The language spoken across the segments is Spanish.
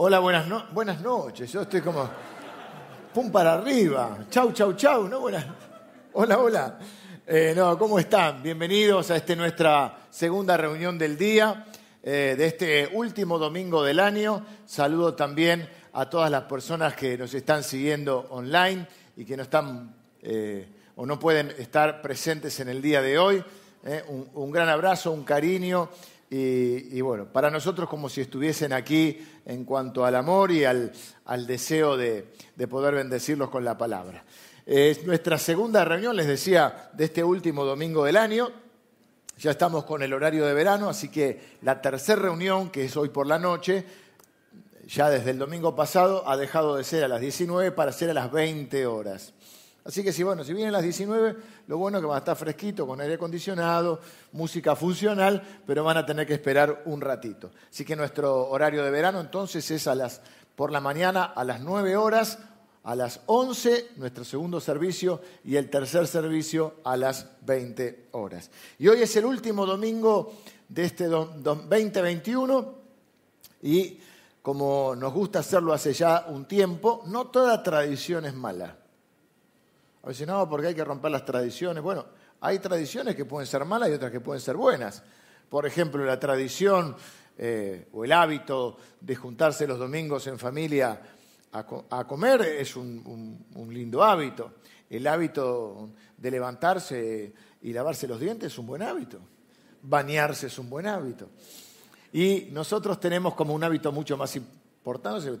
Hola, buenas, buenas noches. Yo estoy como pum para arriba. Chau, chau, chau. ¿no? Buenas... Hola, hola. Eh, no, ¿Cómo están? Bienvenidos a esta nuestra segunda reunión del día, eh, de este último domingo del año. Saludo también a todas las personas que nos están siguiendo online y que no están eh, o no pueden estar presentes en el día de hoy. Un, un gran abrazo, un cariño y, bueno, para nosotros como si estuviesen aquí en cuanto al amor y al, deseo de, poder bendecirlos con la palabra. Es nuestra segunda reunión, les decía, de este último domingo del año. Ya estamos con el horario de verano, así que la tercera reunión, que es hoy por la noche, ya desde el domingo pasado ha dejado de ser a las 19 para ser a las 20 horas. Así que si, bueno, si vienen las 19, lo bueno es que van a estar fresquito, con aire acondicionado, música funcional, pero van a tener que esperar un ratito. Así que nuestro horario de verano entonces es a las, por la mañana a las 9 horas, a las 11 nuestro segundo servicio y el tercer servicio a las 20 horas. Y hoy es el último domingo de este 2021 y como nos gusta hacerlo hace ya un tiempo, no toda tradición es mala. A veces no, porque hay que romper las tradiciones. Bueno, hay tradiciones que pueden ser malas y otras que pueden ser buenas. Por ejemplo, la tradición eh, o el hábito de juntarse los domingos en familia a, comer es un, lindo hábito. El hábito de levantarse y lavarse los dientes es un buen hábito. Bañarse es un buen hábito. Y nosotros tenemos como un hábito mucho más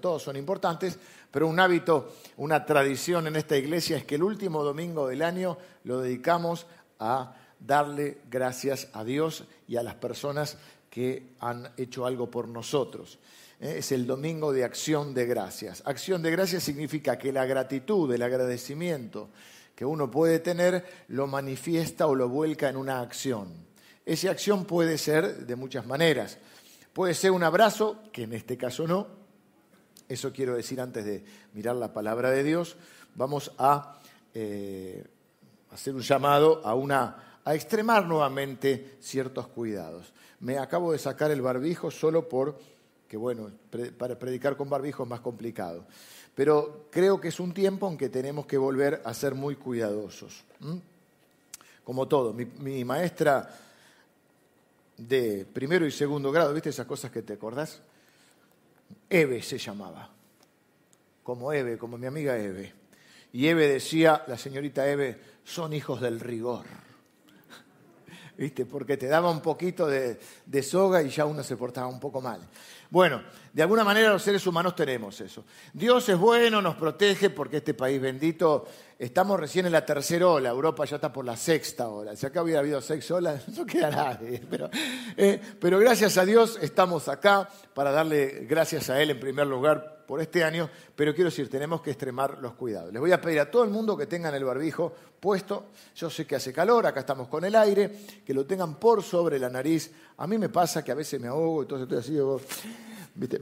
todos son importantes, pero un hábito, una tradición en esta iglesia es que el último domingo del año lo dedicamos a darle gracias a Dios y a las personas que han hecho algo por nosotros. Eh, es el domingo de acción de gracias. Acción de gracias significa que la gratitud, el agradecimiento que uno puede tener, lo manifiesta o lo vuelca en una acción. Esa acción puede ser de muchas maneras. Puede ser un abrazo, que en este caso no, eso quiero decir antes de mirar la palabra de Dios. Vamos a eh, hacer un llamado a, una, a extremar nuevamente ciertos cuidados. Me acabo de sacar el barbijo solo por que, bueno, para predicar con barbijo es más complicado. Pero creo que es un tiempo en que tenemos que volver a ser muy cuidadosos. Como todo, mi, mi maestra de primero y segundo grado, ¿viste esas cosas que te acordás? Eve se llamaba, como Eve, como mi amiga Eve. Y Eve decía, la señorita Eve, son hijos del rigor. ¿Viste? Porque te daba un poquito de, de, soga y ya uno se portaba un poco mal. Bueno, de alguna manera los seres humanos tenemos eso. Dios es bueno, nos protege porque este país bendito Estamos recién en la tercera ola, Europa ya está por la sexta ola. Si acá hubiera habido seis olas, no queda nadie. Pero, eh, pero gracias a Dios estamos acá para darle gracias a Él en primer lugar por este año. Pero quiero decir, tenemos que extremar los cuidados. Les voy a pedir a todo el mundo que tengan el barbijo puesto. Yo sé que hace calor, acá estamos con el aire, que lo tengan por sobre la nariz. A mí me pasa que a veces me ahogo, entonces estoy así.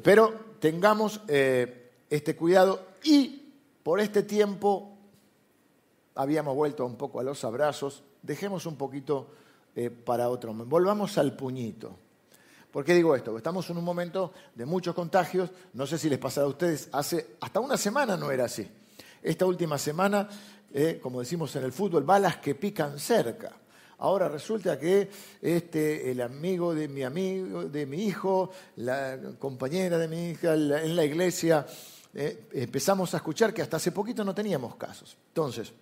Pero tengamos eh, este cuidado y por este tiempo habíamos vuelto un poco a los abrazos, dejemos un poquito eh, para otro. Volvamos al puñito. ¿Por qué digo esto? Estamos en un momento de muchos contagios, no sé si les pasará a ustedes, hace hasta una semana no era así. Esta última semana, eh, como decimos en el fútbol, balas que pican cerca. Ahora resulta que este, el amigo de mi amigo, de mi hijo, la compañera de mi hija en la iglesia, eh, empezamos a escuchar que hasta hace poquito no teníamos casos. Entonces,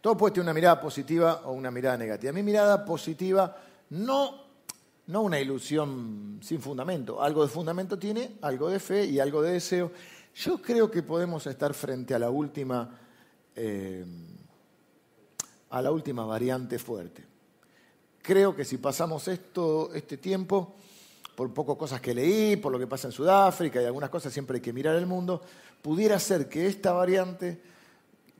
todo puede tener una mirada positiva o una mirada negativa. Mi mirada positiva no, no una ilusión sin fundamento. Algo de fundamento tiene, algo de fe y algo de deseo. Yo creo que podemos estar frente a la última, eh, a la última variante fuerte. Creo que si pasamos esto, este tiempo, por poco cosas que leí, por lo que pasa en Sudáfrica y algunas cosas, siempre hay que mirar el mundo, pudiera ser que esta variante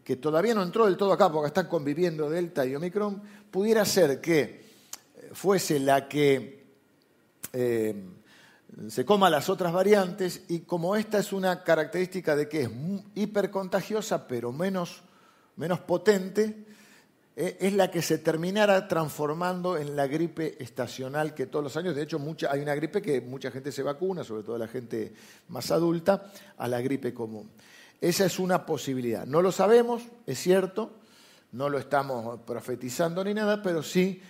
que todavía no entró del todo acá porque están conviviendo Delta y Omicron, pudiera ser que fuese la que eh, se coma las otras variantes y como esta es una característica de que es hipercontagiosa pero menos, menos potente, eh, es la que se terminara transformando en la gripe estacional que todos los años, de hecho hay una gripe que mucha gente se vacuna, sobre todo la gente más adulta, a la gripe común. Esa es una posibilidad. No lo sabemos, es cierto, no lo estamos profetizando ni nada, pero sí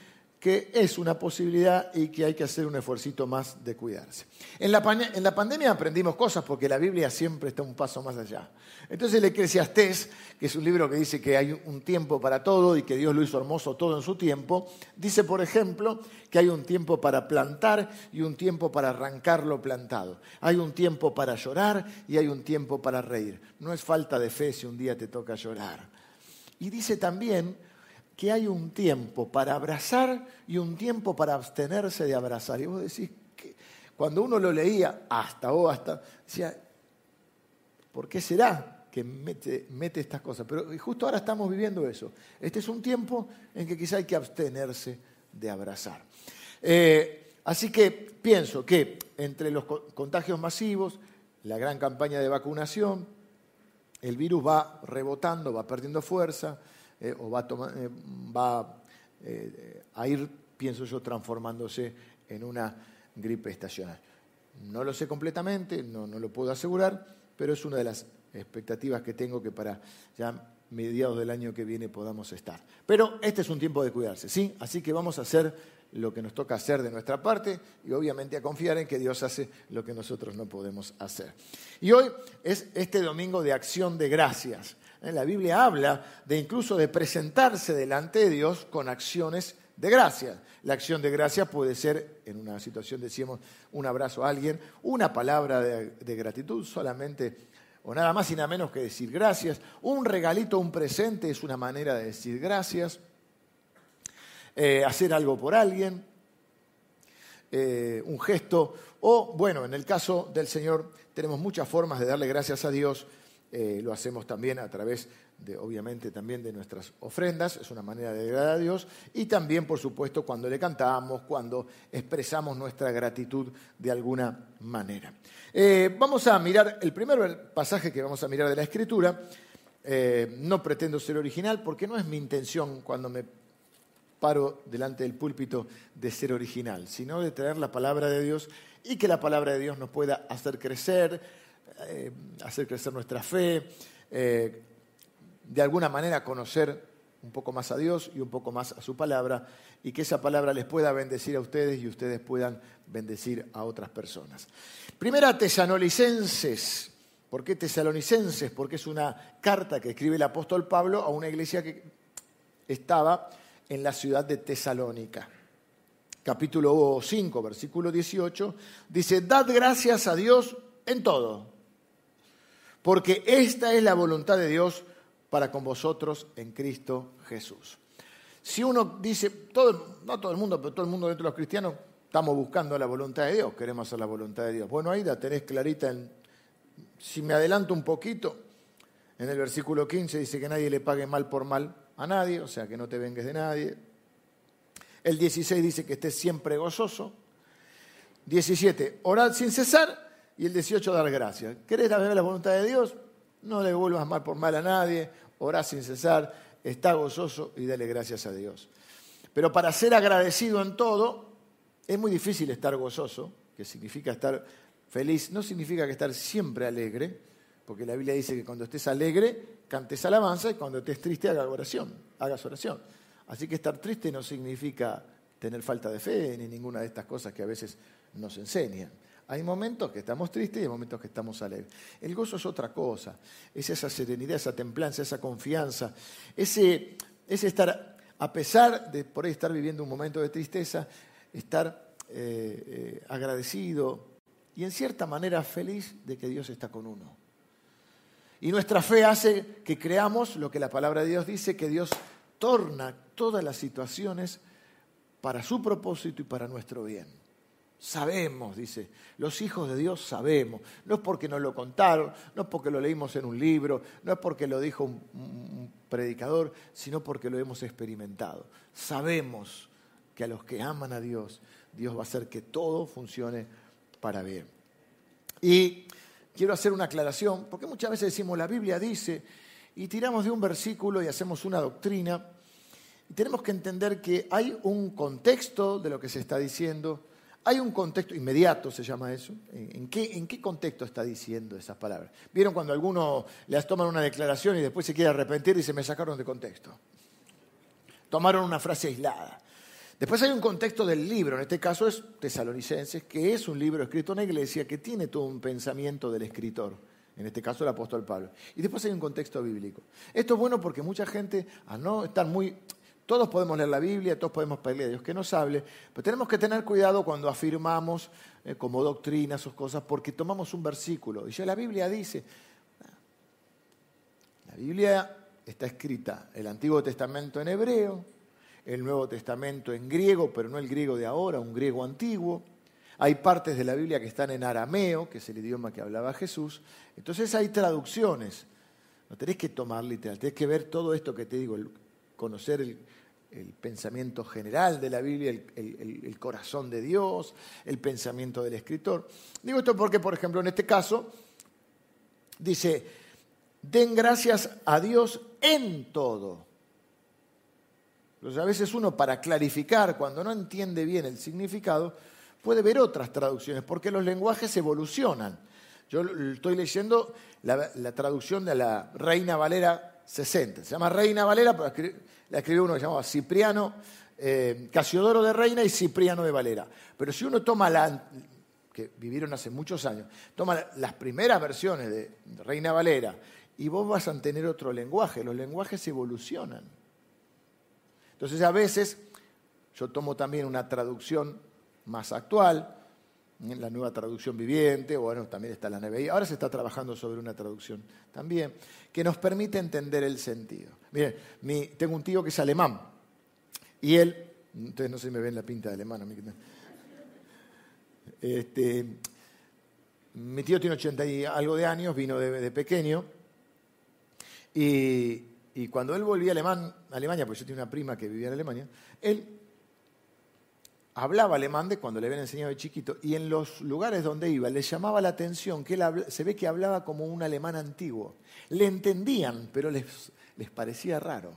que es una posibilidad y que hay que hacer un esfuerzo más de cuidarse. En la, en la, pandemia aprendimos cosas porque la Biblia siempre está un paso más allá. Entonces el Eclesiastés, que es un libro que dice que hay un tiempo para todo y que Dios lo hizo hermoso todo en su tiempo, dice, por ejemplo, que hay un tiempo para plantar y un tiempo para arrancar lo plantado. Hay un tiempo para llorar y hay un tiempo para reír. No es falta de fe si un día te toca llorar. Y dice también que hay un tiempo para abrazar y un tiempo para abstenerse de abrazar. Y vos decís que cuando uno lo leía, hasta o hasta, decía, ¿por qué será que mete, mete estas cosas? Pero justo ahora estamos viviendo eso. Este es un tiempo en que quizá hay que abstenerse de abrazar. Eh, así que pienso que entre los contagios masivos, la gran campaña de vacunación, el virus va rebotando, va perdiendo fuerza, eh, o va, eh, va eh, a ir, pienso yo, transformándose en una gripe estacional. No lo sé completamente, no, no lo puedo asegurar, pero es una de las expectativas que tengo que para ya mediados del año que viene podamos estar. Pero este es un tiempo de cuidarse, ¿sí? Así que vamos a hacer lo que nos toca hacer de nuestra parte y obviamente a confiar en que Dios hace lo que nosotros no podemos hacer. Y hoy es este domingo de acción de gracias. ¿Eh? La Biblia habla de incluso de presentarse delante de Dios con acciones de gracia. La acción de gracia puede ser, en una situación decíamos, un abrazo a alguien, una palabra de, gratitud solamente, o nada más y nada menos que decir gracias. Un regalito, un presente es una manera de decir gracias. Eh, hacer algo por alguien, eh, un gesto, o bueno, en el caso del Señor tenemos muchas formas de darle gracias a Dios eh, lo hacemos también a través de, obviamente, también de nuestras ofrendas, es una manera de agradar a Dios, y también, por supuesto, cuando le cantamos, cuando expresamos nuestra gratitud de alguna manera. Eh, vamos a mirar el primer pasaje que vamos a mirar de la Escritura. Eh, no pretendo ser original porque no es mi intención cuando me paro delante del púlpito de ser original, sino de traer la palabra de Dios y que la palabra de Dios nos pueda hacer crecer, eh, hacer crecer nuestra fe, eh, de alguna manera conocer un poco más a Dios y un poco más a su palabra, y que esa palabra les pueda bendecir a ustedes y ustedes puedan bendecir a otras personas. Primera Tesanolicenses. ¿Por qué Tesalonicenses? Porque es una carta que escribe el apóstol Pablo a una iglesia que estaba en la ciudad de Tesalónica. Capítulo 5, versículo 18, dice, dad gracias a Dios en todo porque esta es la voluntad de Dios para con vosotros en Cristo Jesús. Si uno dice, todo, no todo el mundo, pero todo el mundo dentro de los cristianos, estamos buscando la voluntad de Dios, queremos hacer la voluntad de Dios. Bueno, ahí la tenés clarita, en, si me adelanto un poquito, en el versículo 15 dice que nadie le pague mal por mal a nadie, o sea, que no te vengues de nadie. El 16 dice que estés siempre gozoso. 17, orad sin cesar y el 18 dar gracias. ¿Querés saber la voluntad de Dios? No le vuelvas mal por mal a nadie, orá sin cesar, está gozoso y dale gracias a Dios. Pero para ser agradecido en todo, es muy difícil estar gozoso, que significa estar feliz, no significa que estar siempre alegre, porque la Biblia dice que cuando estés alegre, cantes alabanza y cuando estés triste, hagas oración, hagas oración. Así que estar triste no significa tener falta de fe ni ninguna de estas cosas que a veces nos enseñan. Hay momentos que estamos tristes y hay momentos que estamos alegres. El gozo es otra cosa, es esa serenidad, esa templanza, esa confianza, ese, estar, a pesar de por ahí estar viviendo un momento de tristeza, estar eh, eh, agradecido y en cierta manera feliz de que Dios está con uno. Y nuestra fe hace que creamos lo que la palabra de Dios dice, que Dios torna todas las situaciones para su propósito y para nuestro bien. Sabemos, dice, los hijos de Dios sabemos. No es porque nos lo contaron, no es porque lo leímos en un libro, no es porque lo dijo un, predicador, sino porque lo hemos experimentado. Sabemos que a los que aman a Dios, Dios va a hacer que todo funcione para bien. Y quiero hacer una aclaración, porque muchas veces decimos, la Biblia dice, y tiramos de un versículo y hacemos una doctrina, Y tenemos que entender que hay un contexto de lo que se está diciendo, hay un contexto inmediato, se llama eso. ¿En qué, ¿En qué, contexto está diciendo esas palabras? ¿Vieron cuando alguno les toman una declaración y después se quiere arrepentir y se me sacaron de contexto? Tomaron una frase aislada. Después hay un contexto del libro, en este caso es Tesalonicenses, que es un libro escrito en la iglesia que tiene todo un pensamiento del escritor, en este caso el apóstol Pablo. Y después hay un contexto bíblico. Esto es bueno porque mucha gente, a no estar muy todos podemos leer la Biblia, todos podemos pedirle a Dios que nos hable, pero tenemos que tener cuidado cuando afirmamos eh, como doctrina sus cosas, porque tomamos un versículo y ya la Biblia dice, la Biblia está escrita el Antiguo Testamento en hebreo, el Nuevo Testamento en griego, pero no el griego de ahora, un griego antiguo. Hay partes de la Biblia que están en arameo, que es el idioma que hablaba Jesús. Entonces hay traducciones. No tenés que tomar literal, tenés que ver todo esto que te digo, conocer el, el pensamiento general de la Biblia, el, corazón de Dios, el pensamiento del escritor. Digo esto porque, por ejemplo, en este caso, dice, den gracias a Dios en todo. Entonces, a veces uno, para clarificar, cuando no entiende bien el significado, puede ver otras traducciones, porque los lenguajes evolucionan. Yo estoy leyendo la, la traducción de la Reina Valera 60. Se llama Reina Valera, la escribió uno que se llamaba Cipriano, eh, Casiodoro de Reina y Cipriano de Valera. Pero si uno toma la, que vivieron hace muchos años, toma las primeras versiones de Reina Valera y vos vas a tener otro lenguaje, los lenguajes evolucionan. Entonces a veces yo tomo también una traducción más actual, la nueva traducción viviente, bueno, también está la NBI. Ahora se está trabajando sobre una traducción también, que nos permite entender el sentido. Miren, tengo un tío que es alemán, y él, entonces no sé si me ven la pinta de alemán, a mí, este, mi tío tiene 80 y algo de años, vino de, pequeño, y, y, cuando él volvía a Alemania, pues yo tenía una prima que vivía en Alemania, él hablaba alemán de cuando le habían enseñado de chiquito y en los lugares donde iba le llamaba la atención que él se ve que hablaba como un alemán antiguo. Le entendían, pero les, les parecía raro.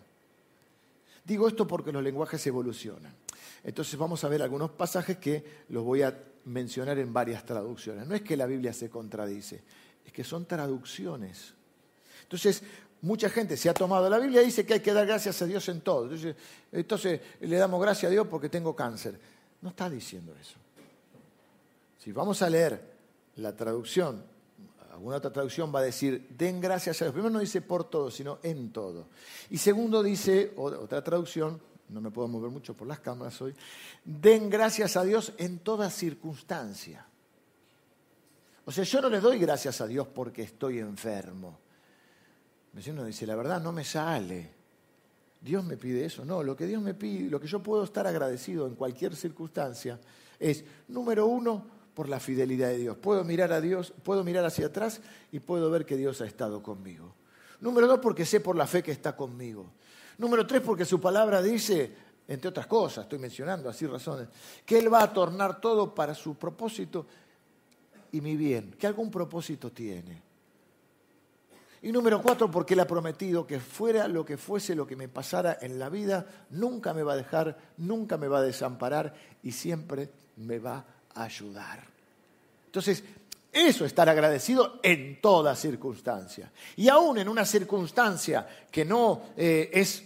Digo esto porque los lenguajes evolucionan. Entonces vamos a ver algunos pasajes que los voy a mencionar en varias traducciones. No es que la Biblia se contradice, es que son traducciones. Entonces, mucha gente se ha tomado la Biblia y dice que hay que dar gracias a Dios en todo. Entonces, entonces le damos gracias a Dios porque tengo cáncer. No está diciendo eso. Si vamos a leer la traducción, alguna otra traducción va a decir, den gracias a Dios. Primero no dice por todo, sino en todo. Y segundo dice, otra traducción, no me puedo mover mucho por las cámaras hoy, den gracias a Dios en toda circunstancia. O sea, yo no le doy gracias a Dios porque estoy enfermo. Uno dice, la verdad no me sale. Dios me pide eso. No, lo que Dios me pide, lo que yo puedo estar agradecido en cualquier circunstancia es, número uno, por la fidelidad de Dios. Puedo mirar a Dios, puedo mirar hacia atrás y puedo ver que Dios ha estado conmigo. Número dos, porque sé por la fe que está conmigo. Número tres, porque su palabra dice, entre otras cosas, estoy mencionando así razones, que Él va a tornar todo para su propósito y mi bien, que algún propósito tiene. Y número cuatro, porque Él ha prometido que fuera lo que fuese lo que me pasara en la vida, nunca me va a dejar, nunca me va a desamparar y siempre me va a ayudar. Entonces, eso es estar agradecido en toda circunstancia. Y aún en una circunstancia que no eh, es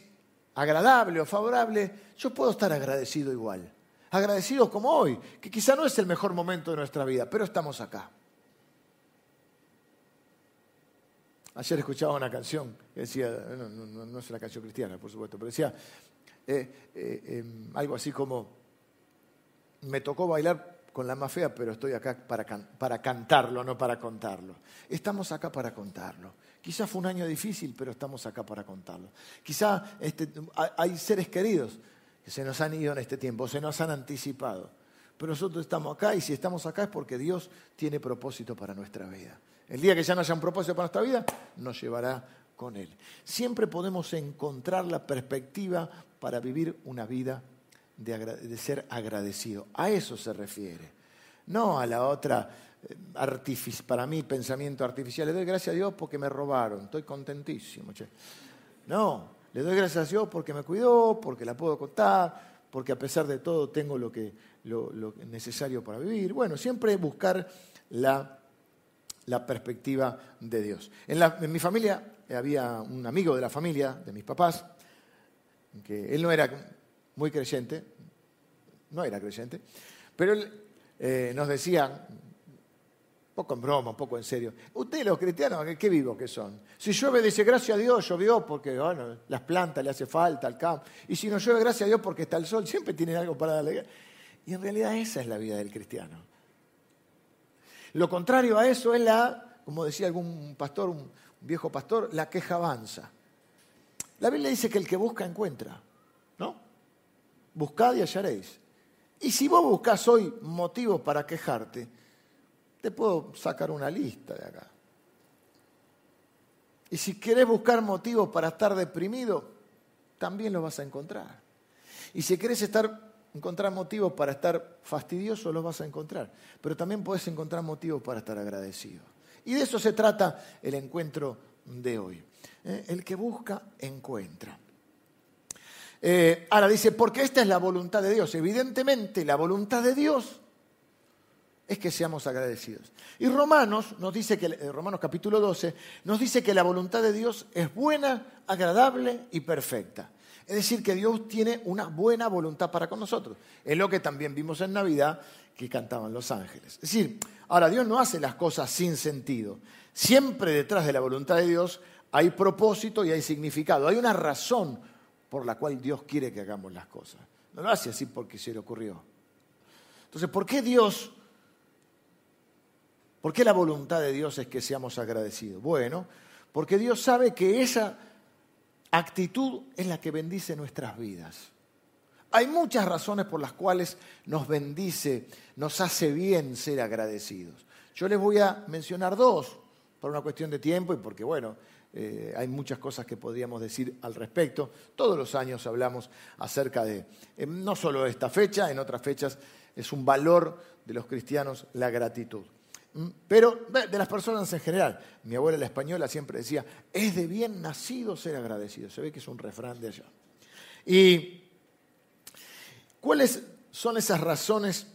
agradable o favorable, yo puedo estar agradecido igual. Agradecido como hoy, que quizá no es el mejor momento de nuestra vida, pero estamos acá. Ayer escuchaba una canción decía, no, es una canción cristiana, por supuesto, pero decía eh, eh, em, algo así como, me tocó bailar con la más fea, pero estoy acá para, para cantarlo, no para contarlo. Estamos acá para contarlo. Quizá fue un año difícil, pero estamos acá para contarlo. Quizá este, hay seres queridos que se nos han ido en este tiempo, se nos han anticipado. Pero nosotros estamos acá y si estamos acá es porque Dios tiene propósito para nuestra vida. El día que ya no haya un propósito para nuestra vida, nos llevará con Él. Siempre podemos encontrar la perspectiva para vivir una vida de, ser agradecido. A eso se refiere. No a la otra, eh, para mí, pensamiento artificial. Le doy gracias a Dios porque me robaron. Estoy contentísimo. No, le doy gracias a Dios porque me cuidó, porque la puedo contar, porque a pesar de todo tengo lo, que, lo, necesario para vivir. Bueno, siempre buscar la, la perspectiva de Dios. En, en mi familia había un amigo de la familia, de mis papás, que él no era muy creyente, no era creyente, pero él eh, nos decía, poco en broma, un poco en serio, ustedes los cristianos, ¿qué vivos que son? Si llueve, dice, gracias a Dios, llovió porque bueno, las plantas le hace falta al campo. Y si no llueve, gracias a Dios porque está el sol, siempre tienen algo para darle. Y en realidad esa es la vida del cristiano. Lo contrario a eso es la, como decía algún pastor, un viejo pastor, la queja avanza. La Biblia dice que el que busca encuentra, ¿no? Buscad y hallaréis. Y si vos buscás hoy motivos para quejarte, te puedo sacar una lista de acá. Y si querés buscar motivos para estar deprimido, también lo vas a encontrar. Y si querés estar, encontrar motivos para estar fastidioso, los vas a encontrar. Pero también puedes encontrar motivos para estar agradecido. Y de eso se trata el encuentro de hoy. ¿eh? El que busca, encuentra. Eh, ahora dice, porque esta es la voluntad de Dios. Evidentemente, la voluntad de Dios es que seamos agradecidos. Y Romanos nos dice que, eh, Romanos capítulo 12, nos dice que la voluntad de Dios es buena, agradable y perfecta. Es decir, que Dios tiene una buena voluntad para con nosotros. Es lo que también vimos en Navidad que cantaban los ángeles. Es decir, ahora Dios no hace las cosas sin sentido. Siempre detrás de la voluntad de Dios hay propósito y hay significado. Hay una razón por la cual Dios quiere que hagamos las cosas. No lo hace así porque se le ocurrió. Entonces, ¿por qué Dios, por qué la voluntad de Dios es que seamos agradecidos? Bueno, porque Dios sabe que esa actitud es la que bendice nuestras vidas. Hay muchas razones por las cuales nos bendice, nos hace bien ser agradecidos. Yo les voy a mencionar dos, por una cuestión de tiempo y porque, bueno, eh, hay muchas cosas que podríamos decir al respecto. Todos los años hablamos acerca de, eh, no solo esta fecha, en otras fechas es un valor de los cristianos la gratitud. Mm, pero de las personas en general, mi abuela la española siempre decía, es de bien nacido ser agradecido. Se ve que es un refrán de allá. ¿Y cuáles son esas razones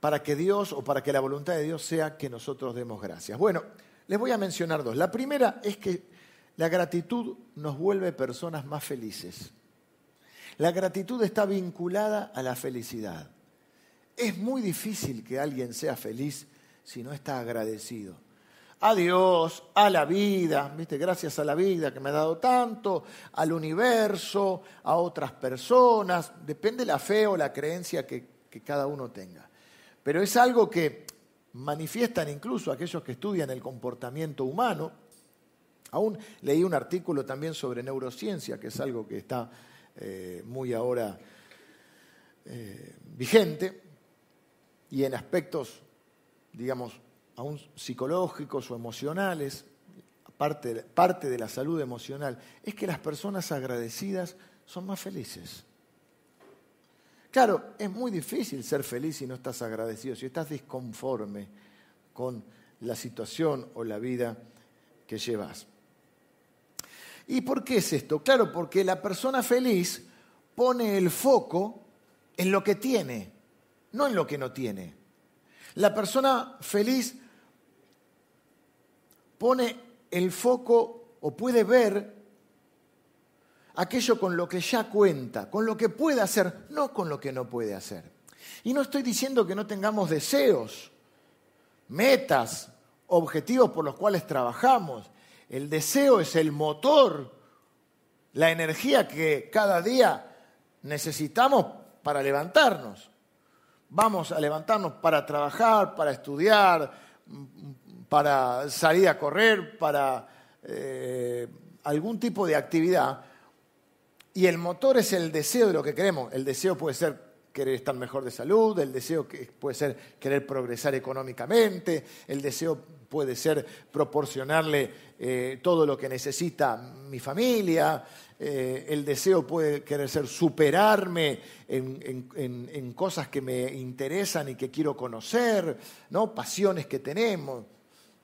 para que Dios o para que la voluntad de Dios sea que nosotros demos gracias? Bueno, les voy a mencionar dos. La primera es que la gratitud nos vuelve personas más felices. La gratitud está vinculada a la felicidad. Es muy difícil que alguien sea feliz si no está agradecido. A Dios, a la vida, ¿viste? gracias a la vida que me ha dado tanto, al universo, a otras personas, depende la fe o la creencia que, cada uno tenga. Pero es algo que manifiestan incluso aquellos que estudian el comportamiento humano. Aún leí un artículo también sobre neurociencia, que es algo que está eh, muy ahora eh, vigente, y en aspectos, digamos, aún psicológicos o emocionales, parte, parte de la salud emocional, es que las personas agradecidas son más felices. Claro, es muy difícil ser feliz si no estás agradecido, si estás disconforme con la situación o la vida que llevas. ¿Y por qué es esto? Claro, porque la persona feliz pone el foco en lo que tiene, no en lo que no tiene. La persona feliz pone el foco o puede ver aquello con lo que ya cuenta, con lo que puede hacer, no con lo que no puede hacer. Y no estoy diciendo que no tengamos deseos, metas, objetivos por los cuales trabajamos. El deseo es el motor, la energía que cada día necesitamos para levantarnos. Vamos a levantarnos para trabajar, para estudiar, para salir a correr, para eh, algún tipo de actividad y el motor es el deseo de lo que queremos. El deseo puede ser querer estar mejor de salud, el deseo puede ser querer progresar económicamente, el deseo puede ser proporcionarle eh, todo lo que necesita mi familia, eh, el deseo puede querer ser superarme en, cosas que me interesan y que quiero conocer, ¿no? pasiones que tenemos.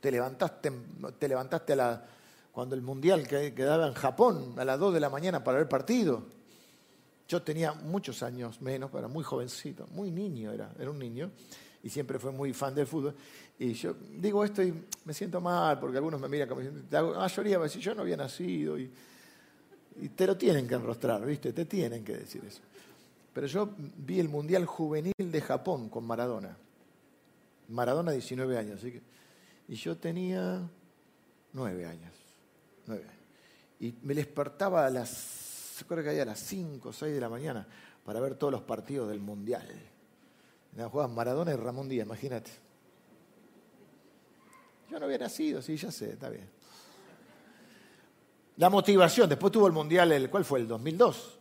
Te levantaste, te levantaste a la cuando el Mundial quedaba en Japón a las 2 de la mañana para ver partido. Yo tenía muchos años menos, era muy jovencito, muy niño era, era un niño, y siempre fue muy fan del fútbol. Y yo digo esto y me siento mal, porque algunos me miran como diciendo, la mayoría a decir, yo no había nacido, y, y te lo tienen que enrostrar, ¿viste? Te tienen que decir eso. Pero yo vi el Mundial Juvenil de Japón con Maradona. Maradona 19 años, así que... Y yo tenía 9 años. Y me despertaba a las, creo que a las 5 o 6 de la mañana para ver todos los partidos del Mundial. Jugaban Maradona y Ramón Díaz, imagínate. Yo no había nacido, sí, ya sé, está bien. La motivación, después tuvo el Mundial, el, ¿cuál fue? El 2002,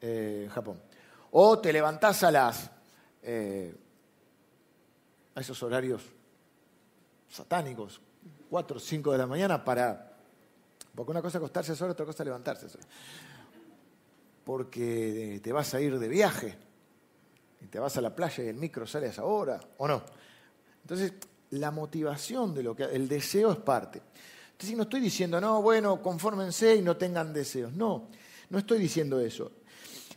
eh, Japón. O te levantás a las... Eh, a esos horarios satánicos, 4 o 5 de la mañana para porque una cosa es acostarse solo, otra cosa es levantarse. Porque te vas a ir de viaje y te vas a la playa y el micro sale a esa hora, ¿o no? Entonces, la motivación de lo que... El deseo es parte. Entonces, no estoy diciendo, no, bueno, confórmense y no tengan deseos. No, no estoy diciendo eso.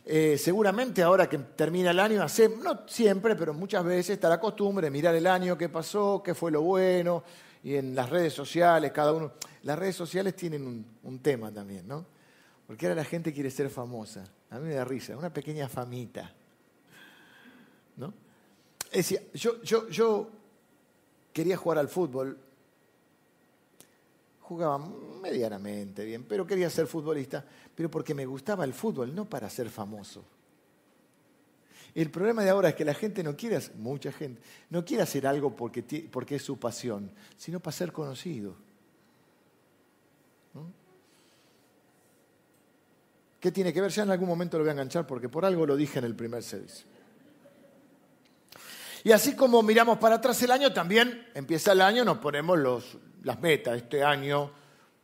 Eh, seguramente ahora que termina el año, hace, no siempre, pero muchas veces está la costumbre mirar el año, qué pasó, qué fue lo bueno, y en las redes sociales, cada uno. Las redes sociales tienen un, tema también, ¿no? Porque ahora la gente quiere ser famosa. A mí me da risa, una pequeña famita. ¿No? Es decir, yo, yo, yo quería jugar al fútbol, jugaba medianamente bien, pero quería ser futbolista, pero porque me gustaba el fútbol, no para ser famoso. El problema de ahora es que la gente no quiere, mucha gente, no quiere hacer algo porque, porque es su pasión, sino para ser conocido. ¿Qué tiene que ver? Ya en algún momento lo voy a enganchar porque por algo lo dije en el primer servicio. Y así como miramos para atrás el año, también empieza el año, nos ponemos los, las metas. Este año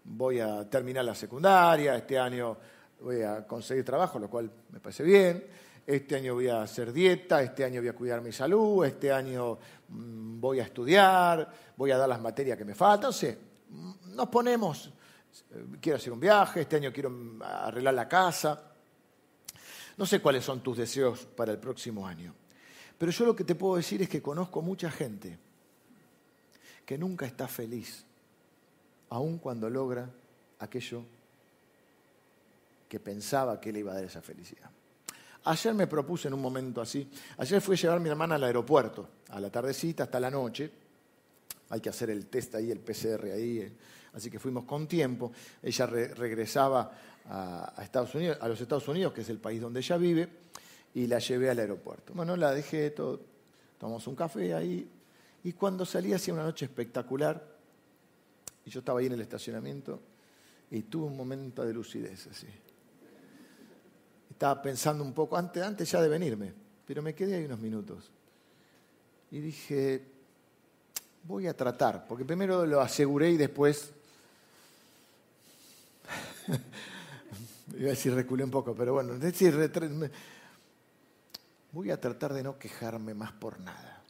voy a terminar la secundaria, este año voy a conseguir trabajo, lo cual me parece bien. Este año voy a hacer dieta, este año voy a cuidar mi salud, este año mm, voy a estudiar, voy a dar las materias que me faltan, no sé, mm, nos ponemos, eh, quiero hacer un viaje, este año quiero mm, arreglar la casa, no sé cuáles son tus deseos para el próximo año, pero yo lo que te puedo decir es que conozco mucha gente que nunca está feliz, aun cuando logra aquello que pensaba que le iba a dar esa felicidad. Ayer me propuse en un momento así. Ayer fui a llevar a mi hermana al aeropuerto, a la tardecita hasta la noche. Hay que hacer el test ahí, el PCR ahí. Eh. Así que fuimos con tiempo. Ella regresaba a, Estados Unidos, a los Estados Unidos, que es el país donde ella vive, y la llevé al aeropuerto. Bueno, la dejé todo, tomamos un café ahí. Y cuando salí hacía una noche espectacular, y yo estaba ahí en el estacionamiento, y tuve un momento de lucidez así. Estaba pensando un poco, antes, antes ya de venirme, pero me quedé ahí unos minutos. Y dije, voy a tratar, porque primero lo aseguré y después... Iba a decir reculé un poco, pero bueno, es decir, voy a tratar de no quejarme más por nada.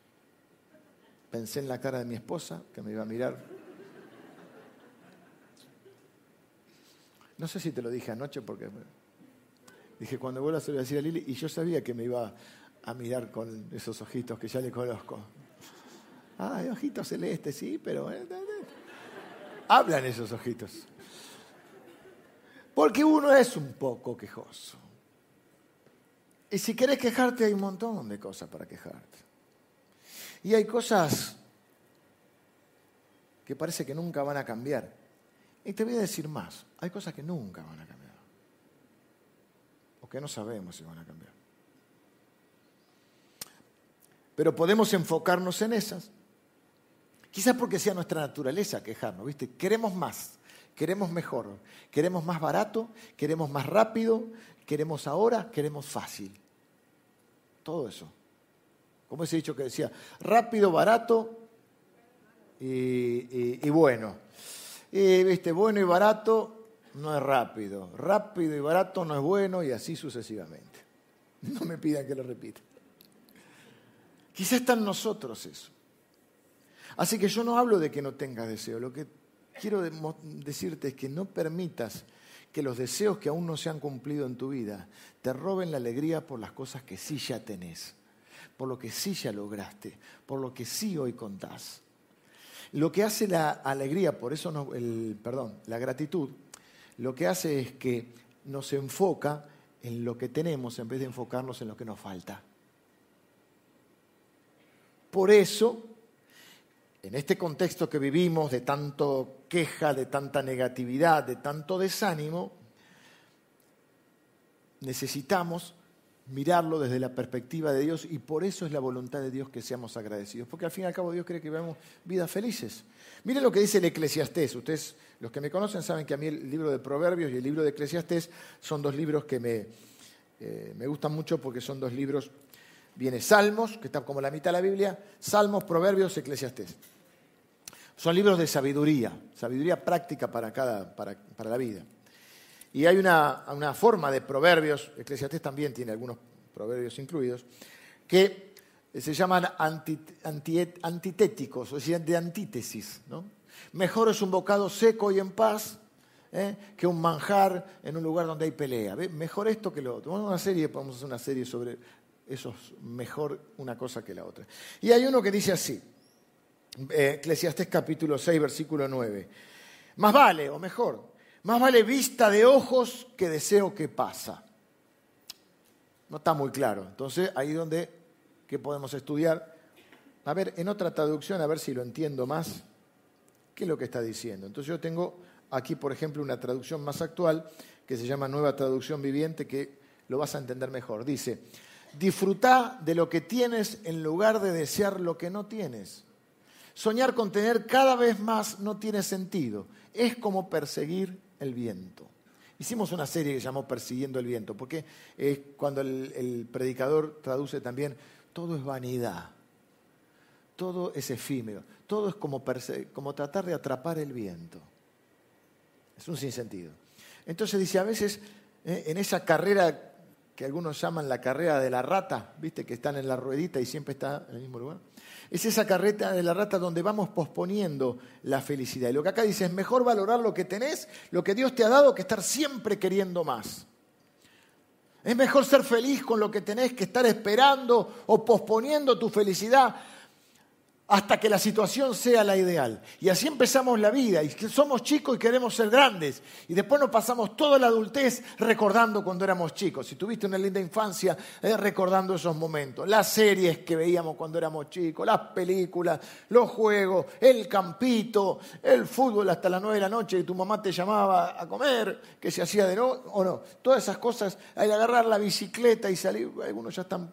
Pensé en la cara de mi esposa, que me iba a mirar. No sé si te lo dije anoche porque Dije, cuando vuelva se lo voy a decir a Lili, y yo sabía que me iba a mirar con esos ojitos que ya le conozco. Ay, ojitos celestes, sí, pero... Eh, eh, eh. Hablan esos ojitos. Porque uno es un poco quejoso. Y si querés quejarte, hay un montón de cosas para quejarte. Y hay cosas que parece que nunca van a cambiar. Y te voy a decir más, hay cosas que nunca van a cambiar que no sabemos si van a cambiar. Pero podemos enfocarnos en esas. Quizás porque sea nuestra naturaleza quejarnos, ¿viste? Queremos más, queremos mejor, queremos más barato, queremos más rápido, queremos ahora, queremos fácil. Todo eso. Como ese dicho que decía, rápido, barato y, bueno. Y, ¿viste? Bueno y barato no es rápido. Rápido y barato no es bueno y así sucesivamente. No me pidan que lo repita. Quizá está en nosotros eso. Así que yo no hablo de que no tengas deseo. Lo que quiero decirte que no permitas que los deseos que aún no se han cumplido en tu vida te roben la alegría por las cosas que sí ya tenés, por lo que sí ya lograste, por lo que sí hoy contás. Lo que hace la alegría, por eso no, el, perdón, la gratitud, lo que hace es que nos enfoca en lo que tenemos en vez de enfocarnos en lo que nos falta. Por eso, en este contexto que vivimos de tanto queja, de tanta negatividad, de tanto desánimo, necesitamos mirarlo desde la perspectiva de Dios y por eso es la voluntad de Dios que seamos agradecidos, porque al fin y al cabo Dios cree que vivamos vidas felices. Miren lo que dice el Eclesiastés. Ustedes, los que me conocen, saben que a mí el libro de Proverbios y el libro de Eclesiastés son dos libros que me, eh, me gustan mucho porque son dos libros. Viene Salmos, que están como la mitad de la Biblia, Salmos, Proverbios, Eclesiastés. Son libros de sabiduría, sabiduría práctica para, cada, para, para la vida. Y hay una, forma de proverbios, Eclesiastés también tiene algunos proverbios incluidos, que se llaman antitéticos, o sea, de antítesis. Mejor es un bocado seco y en paz ¿eh? que un manjar en un lugar donde hay pelea. Mejor esto que lo otro. Vamos a una serie, podemos hacer una serie sobre eso es mejor una cosa que la otra. Y hay uno que dice así, Eclesiastés capítulo 6, versículo 9. Más vale, o mejor, más vale vista de ojos que deseo que pasa. No está muy claro. Entonces, ahí donde, ¿qué podemos estudiar? A ver, en otra traducción, a ver si lo entiendo más, qué es lo que está diciendo. Entonces yo tengo aquí, por ejemplo, una traducción más actual que se llama Nueva Traducción Viviente, que lo vas a entender mejor. Dice, disfruta de lo que tienes en lugar de desear lo que no tienes. Soñar con tener cada vez más no tiene sentido. Es como perseguir el viento. Hicimos una serie que se llamó Persiguiendo el viento, porque es cuando el, predicador traduce también, todo es vanidad, todo es efímero, todo es como, como tratar de atrapar el viento. Es un sinsentido. Entonces dice, a veces eh, en esa carrera que algunos llaman la carrera de la rata, viste que están en la ruedita y siempre está en el mismo lugar. Es esa carreta de la rata donde vamos posponiendo la felicidad. Y lo que acá dice es mejor valorar lo que tenés, lo que Dios te ha dado, que estar siempre queriendo más. Es mejor ser feliz con lo que tenés que estar esperando o posponiendo tu felicidad hasta que la situación sea la ideal. Y así empezamos la vida, y somos chicos y queremos ser grandes. Y después nos pasamos toda la adultez recordando cuando éramos chicos. Si tuviste una linda infancia, eh, recordando esos momentos. Las series que veíamos cuando éramos chicos, las películas, los juegos, el campito, el fútbol hasta las nueve de la noche que tu mamá te llamaba a comer, que se hacía de no, o no. Todas esas cosas, que agarrar la bicicleta y salir, algunos ya están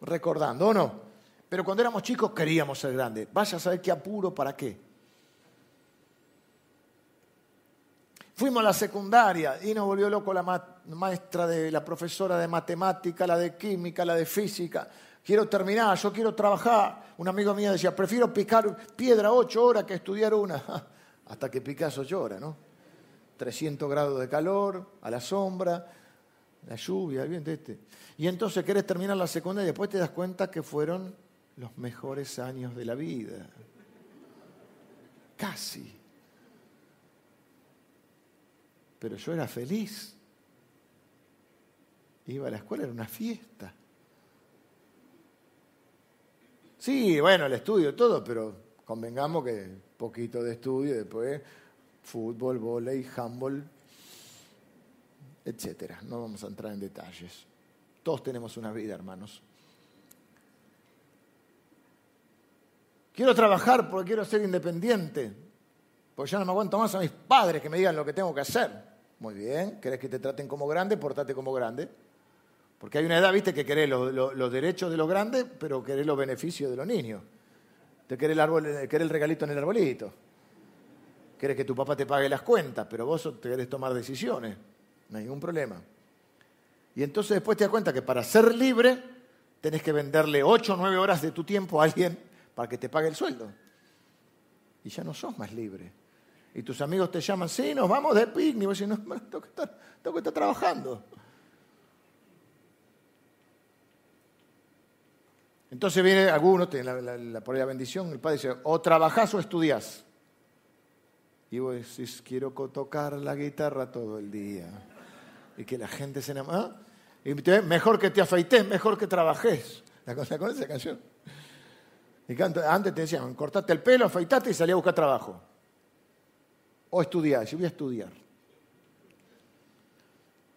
recordando, ¿o no? Pero cuando éramos chicos queríamos ser grandes. Vaya a saber qué apuro, ¿para qué? Fuimos a la secundaria y nos volvió loco la maestra de la profesora de matemática, la de química, la de física. Quiero terminar, yo quiero trabajar. Un amigo mío decía, prefiero picar piedra ocho horas que estudiar una. Hasta que picas ocho horas, ¿no? 300 grados de calor, a la sombra, la lluvia, el viento este. Y entonces querés terminar la secundaria y después te das cuenta que fueron los mejores años de la vida. Casi. Pero yo era feliz. Iba a la escuela, era una fiesta. Sí, bueno, el estudio, todo, pero convengamos que poquito de estudio, después fútbol, volei, handball, etcétera. No vamos a entrar en detalles. Todos tenemos una vida, hermanos. Quiero trabajar porque quiero ser independiente. Porque ya no me aguanto más a mis padres que me digan lo que tengo que hacer. Muy bien, ¿querés que te traten como grande? Portate como grande. Porque hay una edad, viste, que querés los, derechos de los grandes, pero querés los beneficios de los niños. Te querés el, árbol, querés el regalito en el arbolito. Querés que tu papá te pague las cuentas, pero vos te querés tomar decisiones. No hay ningún problema. Y entonces después te das cuenta que para ser libre tenés que venderle ocho o nueve horas de tu tiempo a alguien para que te pague el sueldo. Y ya no sos más libre. Y tus amigos te llaman, sí, nos vamos de picnic. Y vos decís, no, tengo que estar, tengo que estar trabajando. Entonces viene alguno, la, la, la bendición, el padre dice, o trabajás o estudiás. Y vos decís, quiero tocar la guitarra todo el día. Y que la gente se enamora. ¿ah? Y mejor que te afeites, mejor que trabajes. ¿La cosa con esa canción? Antes te decían, cortate el pelo, afeitate y salí a buscar trabajo. O estudiar, yo voy a estudiar.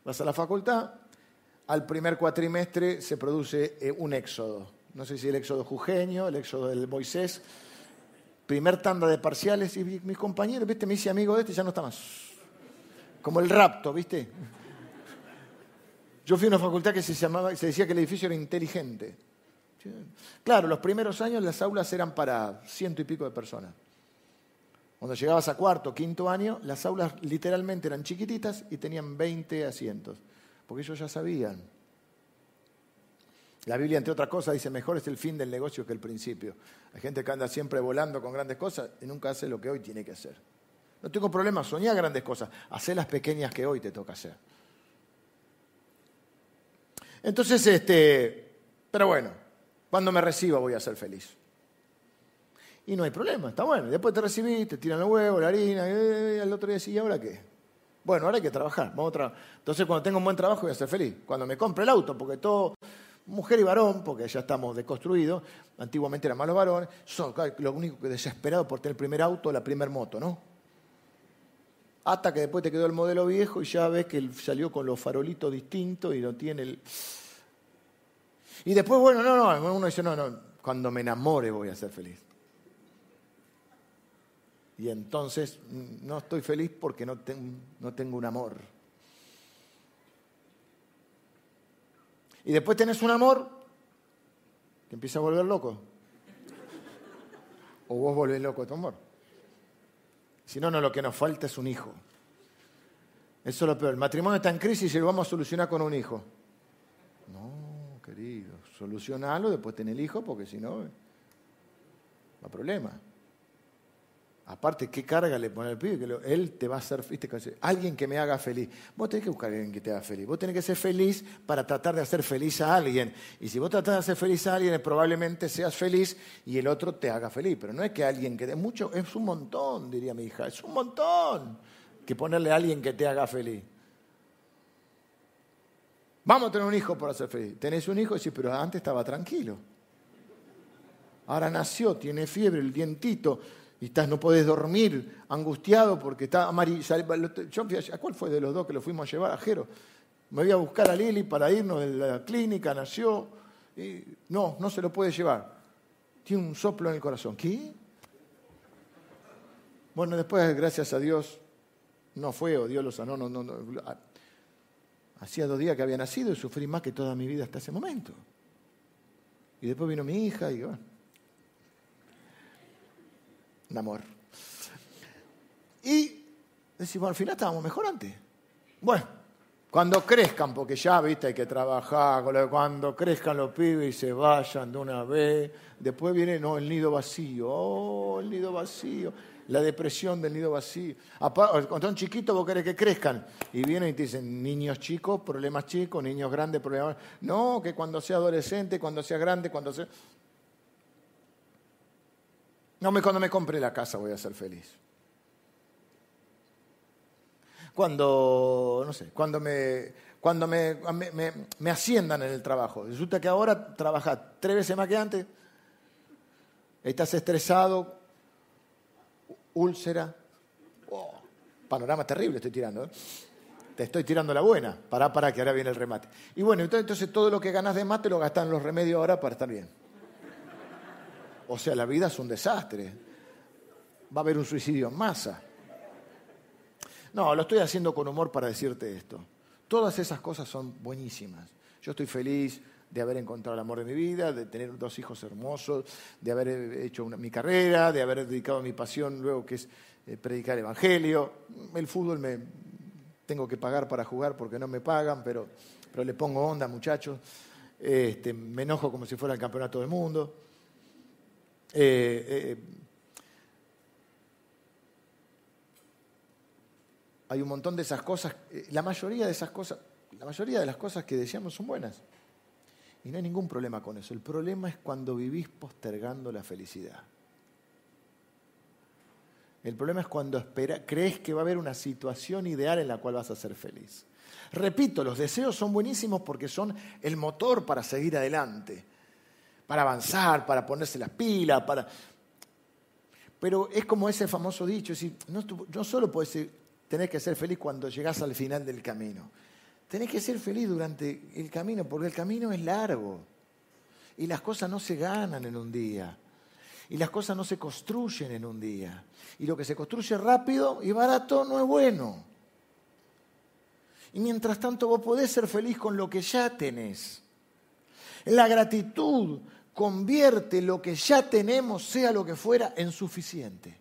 Vas a la facultad, al primer cuatrimestre se produce eh, un éxodo. No sé si el éxodo jujeño, el éxodo del Moisés. Primer tanda de parciales y mis compañeros, ¿viste? Me hice amigo de este y ya no está más. Como el rapto, ¿viste? Yo fui a una facultad que se, llamaba, se decía que el edificio era inteligente. Claro, los primeros años las aulas eran para ciento y pico de personas. Cuando llegabas a cuarto, quinto año, las aulas literalmente eran chiquititas y tenían 20 asientos, porque ellos ya sabían. La Biblia, entre otras cosas, dice, mejor es el fin del negocio que el principio. Hay gente que anda siempre volando con grandes cosas y nunca hace lo que hoy tiene que hacer. No tengo problema, soñar grandes cosas, hacer las pequeñas que hoy te toca hacer. Entonces, este, pero bueno, cuando me reciba voy a ser feliz. Y no hay problema, está bueno. Después te recibís, te tiran los huevos, la harina, y el otro día sí, ¿y ahora qué? Bueno, ahora hay que trabajar. Vamos a Entonces, cuando tengo un buen trabajo, voy a ser feliz. Cuando me compre el auto, porque todo, mujer y varón, porque ya estamos deconstruidos, antiguamente eran malos varones, son lo único que desesperado por tener el primer auto, la primer moto, ¿no? Hasta que después te quedó el modelo viejo y ya ves que salió con los farolitos distintos y no tiene el. Y después, bueno, no, no, uno dice, no, no, cuando me enamore voy a ser feliz. Y entonces no estoy feliz porque no, no tengo un amor. Y después tenés un amor que empieza a volver loco. O vos volvés loco a tu amor. Si no, no, lo que nos falta es un hijo. Eso es lo peor. El matrimonio está en crisis y lo vamos a solucionar con un hijo. Solucionalo, después ten el hijo, porque si no, no hay problema. Aparte, ¿qué carga le pone al pibe? Que él te va a hacer, ¿viste? alguien que me haga feliz. Vos tenés que buscar a alguien que te haga feliz. Vos tenés que ser feliz para tratar de hacer feliz a alguien. Y si vos tratás de hacer feliz a alguien, probablemente seas feliz y el otro te haga feliz. Pero no es que alguien que dé mucho, es un montón, diría mi hija. Es un montón que ponerle a alguien que te haga feliz. Vamos a tener un hijo para ser feliz. Tenés un hijo y sí, pero antes estaba tranquilo. Ahora nació, tiene fiebre, el dientito y estás, no podés dormir, angustiado porque está amarillado. ¿A cuál fue de los dos que lo fuimos a llevar? A Jero. Me voy a buscar a Lili para irnos de la clínica, nació. Y no, no se lo puede llevar. Tiene un soplo en el corazón. ¿Qué? Bueno, después, gracias a Dios, no fue o Dios lo sanó. No, no, Hacía dos días que había nacido y sufrí más que toda mi vida hasta ese momento. Y después vino mi hija y bueno, un amor. Y decimos, al final estábamos mejor antes. Bueno, cuando crezcan, porque ya, viste, hay que trabajar, cuando crezcan los pibes y se vayan de una vez, después viene, no, el nido vacío, oh, el nido vacío, la depresión del nido vacío. Cuando son chiquitos, vos querés que crezcan, y vienen y te dicen, niños chicos, problemas chicos, niños grandes, problemas... No, que cuando sea adolescente, cuando sea grande, cuando sea... No, cuando me compre la casa voy a ser feliz. Cuando, no sé, cuando me, cuando me, me, asciendan en el trabajo. Resulta que ahora trabajas tres veces más que antes. Estás estresado, úlcera. Oh, panorama terrible estoy tirando. ¿eh? Te estoy tirando la buena. Pará, para que ahora viene el remate. Y bueno, entonces todo lo que ganas de mate lo gastas en los remedios ahora para estar bien. O sea, la vida es un desastre. Va a haber un suicidio en masa. No, lo estoy haciendo con humor para decirte esto. Todas esas cosas son buenísimas. Yo estoy feliz de haber encontrado el amor de mi vida, de tener dos hijos hermosos, de haber hecho mi carrera, de haber dedicado mi pasión luego que es eh, predicar el Evangelio. El fútbol me tengo que pagar para jugar porque no me pagan, pero, pero le pongo onda, muchachos. Este, me enojo como si fuera el campeonato del mundo. Eh, eh, hay un montón de esas cosas, eh, la mayoría de esas cosas, la mayoría de las cosas que deseamos son buenas. Y no hay ningún problema con eso. El problema es cuando vivís postergando la felicidad. El problema es cuando crees que va a haber una situación ideal en la cual vas a ser feliz. Repito, los deseos son buenísimos porque son el motor para seguir adelante, para avanzar, para ponerse las pilas, para... Pero es como ese famoso dicho, es decir, no, solo puedes tener que ser feliz cuando llegas al final del camino, tenés que ser feliz durante el camino, porque el camino es largo y las cosas no se ganan en un día. Y las cosas no se construyen en un día. Y lo que se construye rápido y barato no es bueno. Y mientras tanto vos podés ser feliz con lo que ya tenés. La gratitud convierte lo que ya tenemos, sea lo que fuera, en suficiente.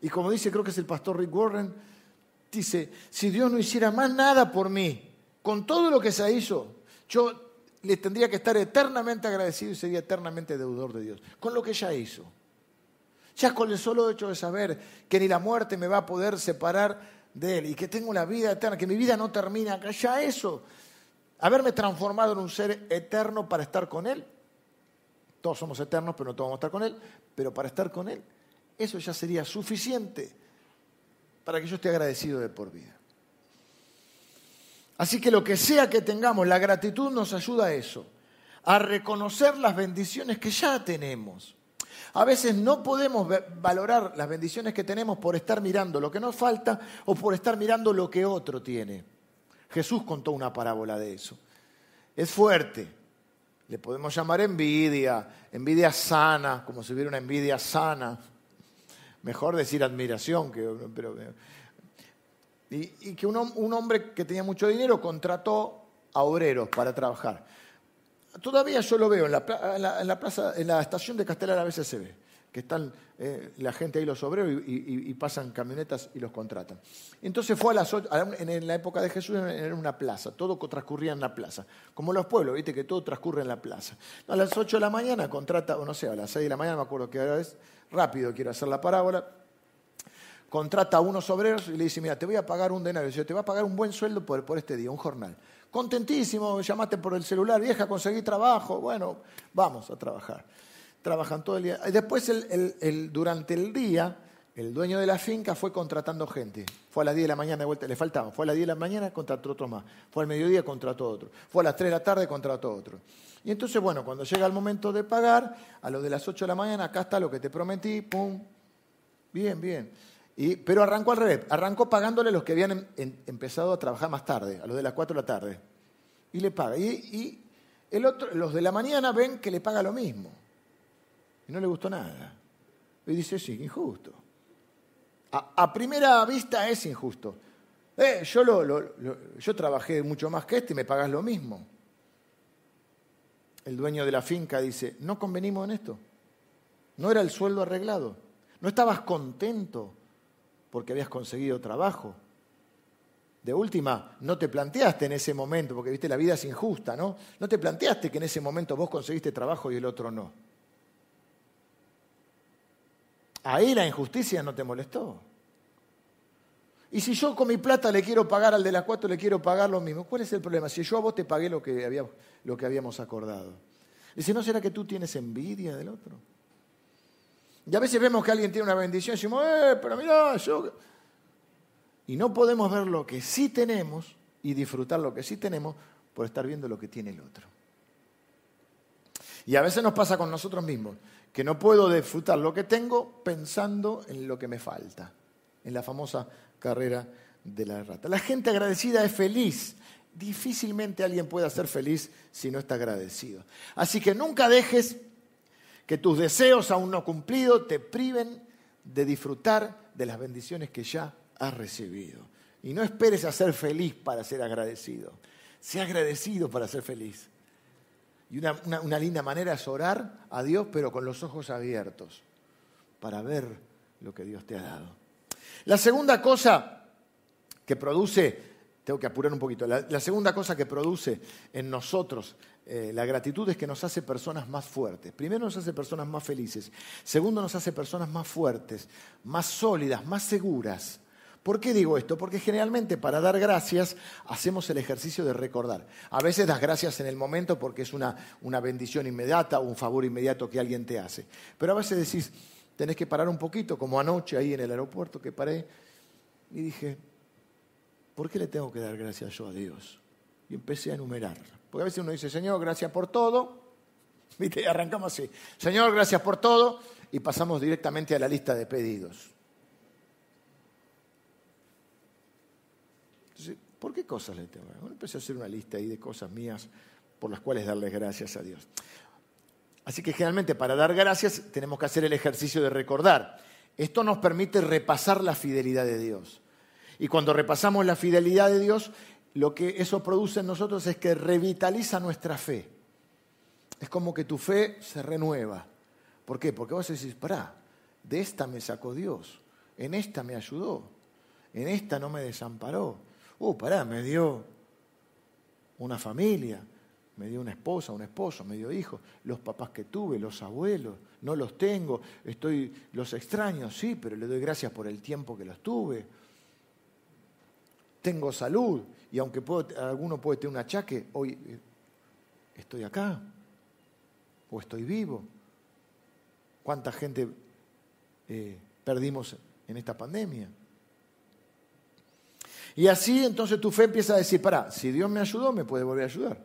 Y como dice, creo que es el pastor Rick Warren, dice, si Dios no hiciera más nada por mí, con todo lo que se hizo, yo le tendría que estar eternamente agradecido y sería eternamente deudor de Dios, con lo que ya hizo. Ya con el solo hecho de saber que ni la muerte me va a poder separar de Él y que tengo la vida eterna, que mi vida no termina acá, ya eso, haberme transformado en un ser eterno para estar con Él, todos somos eternos, pero no todos vamos a estar con Él, pero para estar con Él, eso ya sería suficiente para que yo esté agradecido de por vida. Así que lo que sea que tengamos, la gratitud nos ayuda a eso, a reconocer las bendiciones que ya tenemos. A veces no podemos valorar las bendiciones que tenemos por estar mirando lo que nos falta o por estar mirando lo que otro tiene. Jesús contó una parábola de eso. Es fuerte. Le podemos llamar envidia, envidia sana, como si hubiera una envidia sana. Mejor decir admiración, que, pero y, que un, hombre que tenía mucho dinero contrató a obreros para trabajar. Todavía yo lo veo en la, plaza, en la estación de Castelar a veces se ve, están eh, la gente ahí, los obreros, y, pasan camionetas y los contratan. Entonces fue a las en la época de Jesús en una plaza, todo transcurría en la plaza, como los pueblos, viste que todo transcurre en la plaza. A las 8 de la mañana contrata, o no sé, a las 6 de la mañana, me acuerdo que ahora rápido quiero hacer la parábola, contrata a unos obreros y le dice, mira, te voy a pagar un denario, te voy a pagar un buen sueldo por, por este día, un jornal. Contentísimo, llamaste por el celular, vieja, conseguí trabajo, bueno, vamos a trabajar. Trabajan todo el día. Y después, el, durante el día, el dueño de la finca fue contratando gente. Fue a las 10 de la mañana de vuelta, le faltaba. Fue a las 10 de la mañana, contrató otro más. Fue al mediodía, contrató otro. Fue a las 3 de la tarde, contrató otro. Y entonces, bueno, cuando llega el momento de pagar, a los de las 8 de la mañana, acá está lo que te prometí, pum. Bien, bien pero arrancó al revés, arrancó pagándole a los que habían em, empezado a trabajar más tarde, a los de las 4 de la tarde. Y le paga. Y, el otro, los de la mañana ven que le paga lo mismo. Y no le gustó nada. Y dice, sí, injusto. A, primera vista es injusto. Eh, yo, yo trabajé mucho más que este y me pagas lo mismo. El dueño de la finca dice, ¿no convenimos en esto? ¿No era el sueldo arreglado? ¿No estabas contento porque habías conseguido trabajo. De última, no te planteaste en ese momento, porque viste, la vida es injusta, ¿no? No te planteaste que en ese momento vos conseguiste trabajo y el otro no. Ahí la injusticia no te molestó. Y si yo con mi plata le quiero pagar al de las cuatro, le quiero pagar lo mismo, ¿cuál es el problema? Si yo a vos te pagué lo que, había, lo que habíamos acordado. Dice, ¿no será que tú tienes envidia del otro? Y a veces vemos que alguien tiene una bendición y decimos, eh, pero mira, yo... Y no podemos ver lo que sí tenemos y disfrutar lo que sí tenemos por estar viendo lo que tiene el otro. Y a veces nos pasa con nosotros mismos, que no puedo disfrutar lo que tengo pensando en lo que me falta, en la famosa carrera de la rata. La gente agradecida es feliz. Difícilmente alguien pueda ser feliz si no está agradecido. Así que nunca dejes que tus deseos aún no cumplidos te priven de disfrutar de las bendiciones que ya has recibido. Y no esperes a ser feliz para ser agradecido. Sea agradecido para ser feliz. Y una, linda manera es orar a Dios, pero con los ojos abiertos, para ver lo que Dios te ha dado. La segunda cosa que produce, tengo que apurar un poquito, la segunda cosa que produce en nosotros eh, la gratitud es que nos hace personas más fuertes. Primero nos hace personas más felices. Segundo nos hace personas más fuertes, más sólidas, más seguras. ¿Por qué digo esto? Porque generalmente para dar gracias hacemos el ejercicio de recordar. A veces das gracias en el momento porque es una, una bendición inmediata o un favor inmediato que alguien te hace. Pero a veces decís, tenés que parar un poquito, como anoche ahí en el aeropuerto que paré y dije, ¿por qué le tengo que dar gracias yo a Dios? Y empecé a enumerar. Porque a veces uno dice, Señor, gracias por todo. ¿Viste? arrancamos así. Señor, gracias por todo. Y pasamos directamente a la lista de pedidos. Entonces, ¿por qué cosas le tengo? Bueno, empecé a hacer una lista ahí de cosas mías por las cuales darles gracias a Dios. Así que generalmente para dar gracias tenemos que hacer el ejercicio de recordar. Esto nos permite repasar la fidelidad de Dios. Y cuando repasamos la fidelidad de Dios, lo que eso produce en nosotros es que revitaliza nuestra fe. Es como que tu fe se renueva. ¿Por qué? Porque vos decís, pará, de esta me sacó Dios, en esta me ayudó, en esta no me desamparó. Uh, pará, me dio una familia, me dio una esposa, un esposo, me dio hijos, los papás que tuve, los abuelos, no los tengo, estoy, los extraño, sí, pero le doy gracias por el tiempo que los tuve. Tengo salud y aunque alguno puede tener un achaque, hoy eh, estoy acá o estoy vivo. ¿Cuánta gente eh, perdimos en esta pandemia? Y así entonces tu fe empieza a decir, para, si Dios me ayudó, me puede volver a ayudar.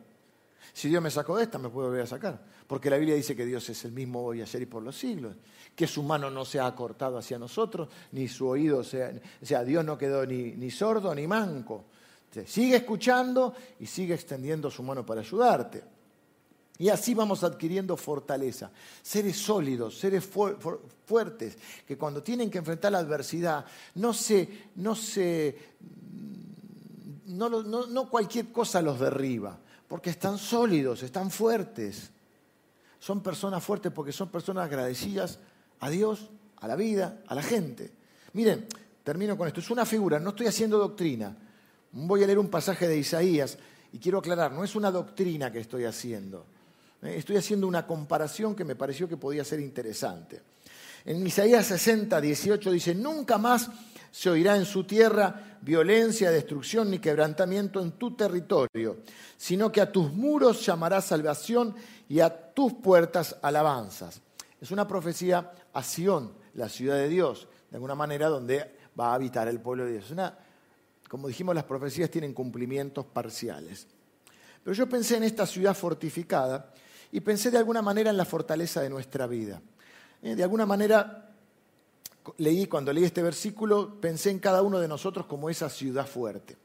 Si Dios me sacó de esta, me puede volver a sacar. Porque la Biblia dice que Dios es el mismo hoy, ayer y por los siglos. Que su mano no se ha cortado hacia nosotros, ni su oído sea. O sea, Dios no quedó ni, ni sordo ni manco. Sigue escuchando y sigue extendiendo su mano para ayudarte. Y así vamos adquiriendo fortaleza, seres sólidos, seres fuertes, que cuando tienen que enfrentar la adversidad, no se, no se, no, no, cualquier cosa los derriba, porque están sólidos, están fuertes. Son personas fuertes porque son personas agradecidas a Dios, a la vida, a la gente. Miren, termino con esto. Es una figura, no estoy haciendo doctrina. Voy a leer un pasaje de Isaías y quiero aclarar, no es una doctrina que estoy haciendo. ¿Eh? Estoy haciendo una comparación que me pareció que podía ser interesante. En Isaías 60, 18 dice, nunca más se oirá en su tierra violencia, destrucción ni quebrantamiento en tu territorio, sino que a tus muros llamará salvación y a tus puertas alabanzas. Es una profecía a Sión, la ciudad de Dios, de alguna manera donde va a habitar el pueblo de Dios. Como dijimos, las profecías tienen cumplimientos parciales. Pero yo pensé en esta ciudad fortificada y pensé de alguna manera en la fortaleza de nuestra vida. Eh, de alguna manera leí, cuando leí este versículo, pensé en cada uno de nosotros como esa ciudad fuerte.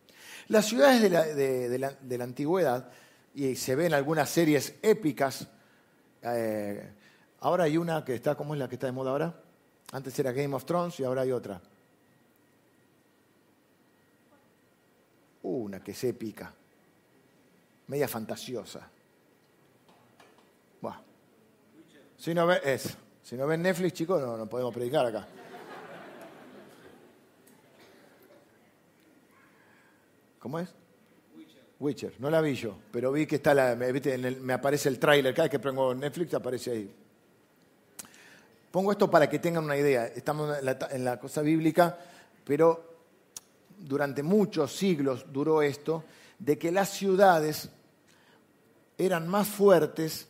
Las ciudades de la, antigüedad, y se ven algunas series épicas, eh, ahora hay una que está, ¿cómo es la que está de moda ahora? Antes era Game of Thrones y ahora hay otra. Una que es épica, media fantasiosa. Si no Si no ven Netflix, chicos, no, no podemos predicar acá. ¿Cómo es? Witcher. No la vi yo, pero vi que está la, me, aparece el tráiler, cada vez que pongo Netflix aparece ahí. Pongo esto para que tengan una idea. Estamos en la, cosa bíblica, pero durante muchos siglos duró esto, de que las ciudades eran más fuertes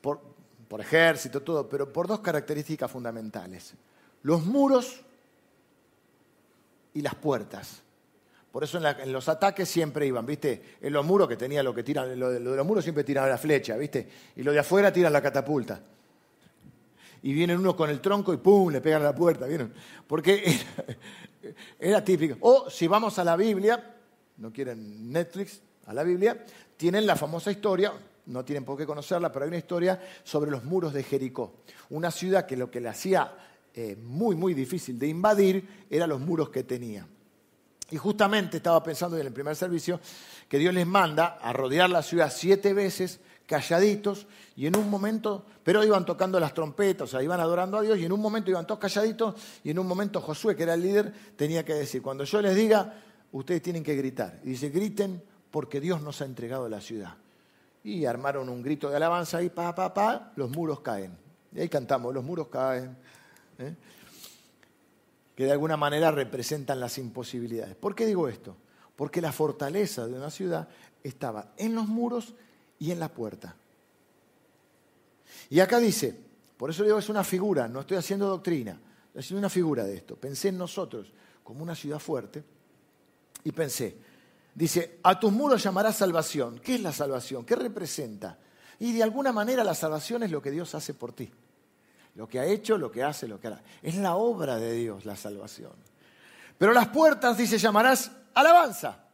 por, por ejército, todo, pero por dos características fundamentales. Los muros y las puertas. Por eso en, los ataques siempre iban, ¿viste? En los muros que tenía lo que tiran, lo de, los muros siempre tiran la flecha, ¿viste? Y lo de afuera tiran la catapulta. Y vienen uno con el tronco y ¡pum! le pegan a la puerta, ¿vieron? Porque era, típico. O si vamos a la Biblia, no quieren Netflix, a la Biblia, tienen la famosa historia, no tienen por qué conocerla, pero hay una historia sobre los muros de Jericó. Una ciudad que lo que le hacía eh, muy, muy difícil de invadir eran los muros que tenía. Y justamente estaba pensando en el primer servicio que Dios les manda a rodear la ciudad siete veces, calladitos, y en un momento, pero iban tocando las trompetas, o sea, iban adorando a Dios, y en un momento iban todos calladitos, y en un momento Josué, que era el líder, tenía que decir, cuando yo les diga, ustedes tienen que gritar. Y dice, griten porque Dios nos ha entregado la ciudad. Y armaron un grito de alabanza y pa, pa, pa, los muros caen. Y ahí cantamos, los muros caen. ¿eh? que de alguna manera representan las imposibilidades. ¿Por qué digo esto? Porque la fortaleza de una ciudad estaba en los muros y en la puerta. Y acá dice, Por eso digo, es una figura, no estoy haciendo doctrina, estoy haciendo una figura de esto. Pensé en nosotros como una ciudad fuerte y pensé, dice, a tus muros llamarás salvación. ¿Qué es la salvación? ¿Qué representa? Y de alguna manera la salvación es lo que Dios hace por ti. Lo que ha hecho, lo que hace, lo que hará. Es la obra de Dios la salvación. Pero las puertas, dice, llamarás alabanza.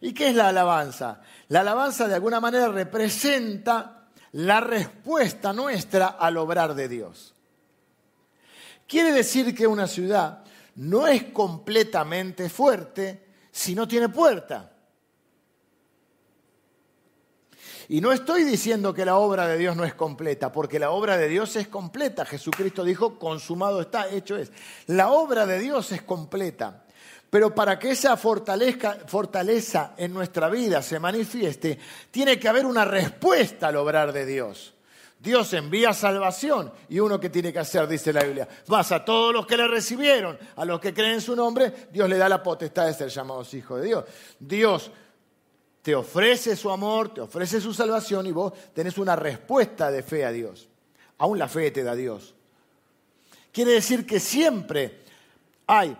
¿Y qué es la alabanza? La alabanza de alguna manera representa la respuesta nuestra al obrar de Dios. Quiere decir que una ciudad no es completamente fuerte si no tiene puerta. Y no estoy diciendo que la obra de Dios no es completa, porque la obra de Dios es completa. Jesucristo dijo, consumado está, hecho es. La obra de Dios es completa. Pero para que esa fortaleza, en nuestra vida se manifieste, tiene que haber una respuesta al obrar de Dios. Dios envía salvación y uno que tiene que hacer, dice la Biblia, vas a todos los que le recibieron, a los que creen en su nombre, Dios le da la potestad de ser llamados hijos de Dios. Dios te ofrece su amor, te ofrece su salvación y vos tenés una respuesta de fe a Dios. Aún la fe te da Dios. Quiere decir que siempre hay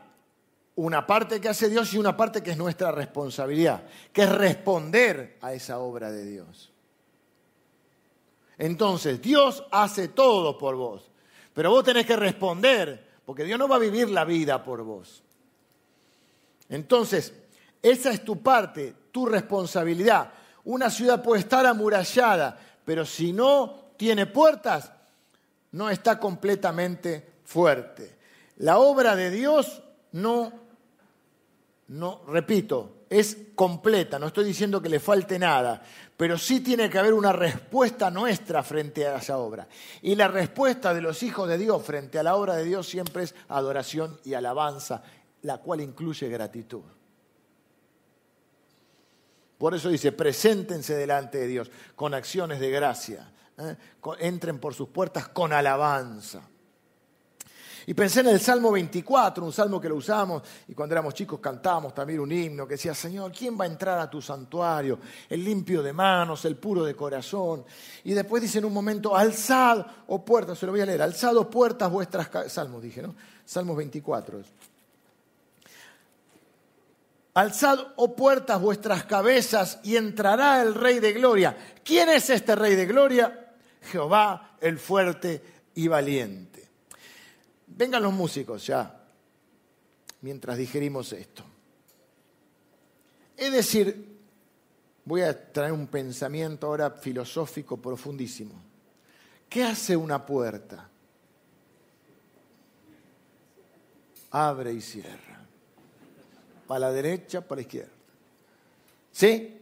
una parte que hace Dios y una parte que es nuestra responsabilidad, que es responder a esa obra de Dios. Entonces, Dios hace todo por vos, pero vos tenés que responder, porque Dios no va a vivir la vida por vos. Entonces, esa es tu parte, tu responsabilidad. Una ciudad puede estar amurallada, pero si no tiene puertas, no está completamente fuerte. La obra de Dios no, no, repito, es completa, no estoy diciendo que le falte nada, pero sí tiene que haber una respuesta nuestra frente a esa obra. Y la respuesta de los hijos de Dios frente a la obra de Dios siempre es adoración y alabanza, la cual incluye gratitud. Por eso dice, preséntense delante de Dios con acciones de gracia. ¿eh? Entren por sus puertas con alabanza. Y pensé en el Salmo 24, un salmo que lo usamos y cuando éramos chicos cantábamos también un himno que decía, Señor, ¿quién va a entrar a tu santuario? El limpio de manos, el puro de corazón. Y después dice en un momento, alzad, o oh puertas, se lo voy a leer, alzad, o oh puertas vuestras... Salmos dije, ¿no? Salmos 24. Alzad, oh puertas, vuestras cabezas y entrará el Rey de Gloria. ¿Quién es este Rey de Gloria? Jehová, el fuerte y valiente. Vengan los músicos ya, mientras digerimos esto. Es decir, voy a traer un pensamiento ahora filosófico profundísimo. ¿Qué hace una puerta? Abre y cierra para la derecha, para la izquierda. ¿Sí?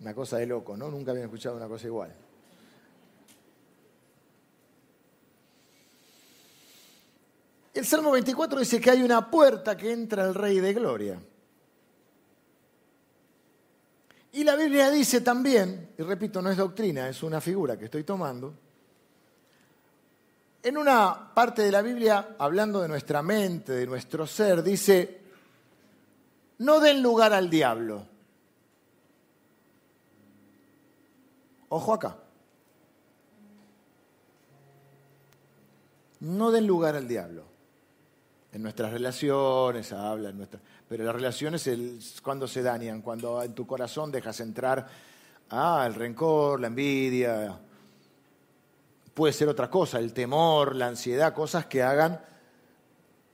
Una cosa de loco, ¿no? Nunca había escuchado una cosa igual. El Salmo 24 dice que hay una puerta que entra el Rey de Gloria. Y la Biblia dice también, y repito, no es doctrina, es una figura que estoy tomando, en una parte de la Biblia, hablando de nuestra mente, de nuestro ser, dice, no den lugar al diablo. Ojo acá. No den lugar al diablo. En nuestras relaciones habla, en pero las relaciones es cuando se dañan, cuando en tu corazón dejas entrar ah, el rencor, la envidia, puede ser otra cosa, el temor, la ansiedad, cosas que hagan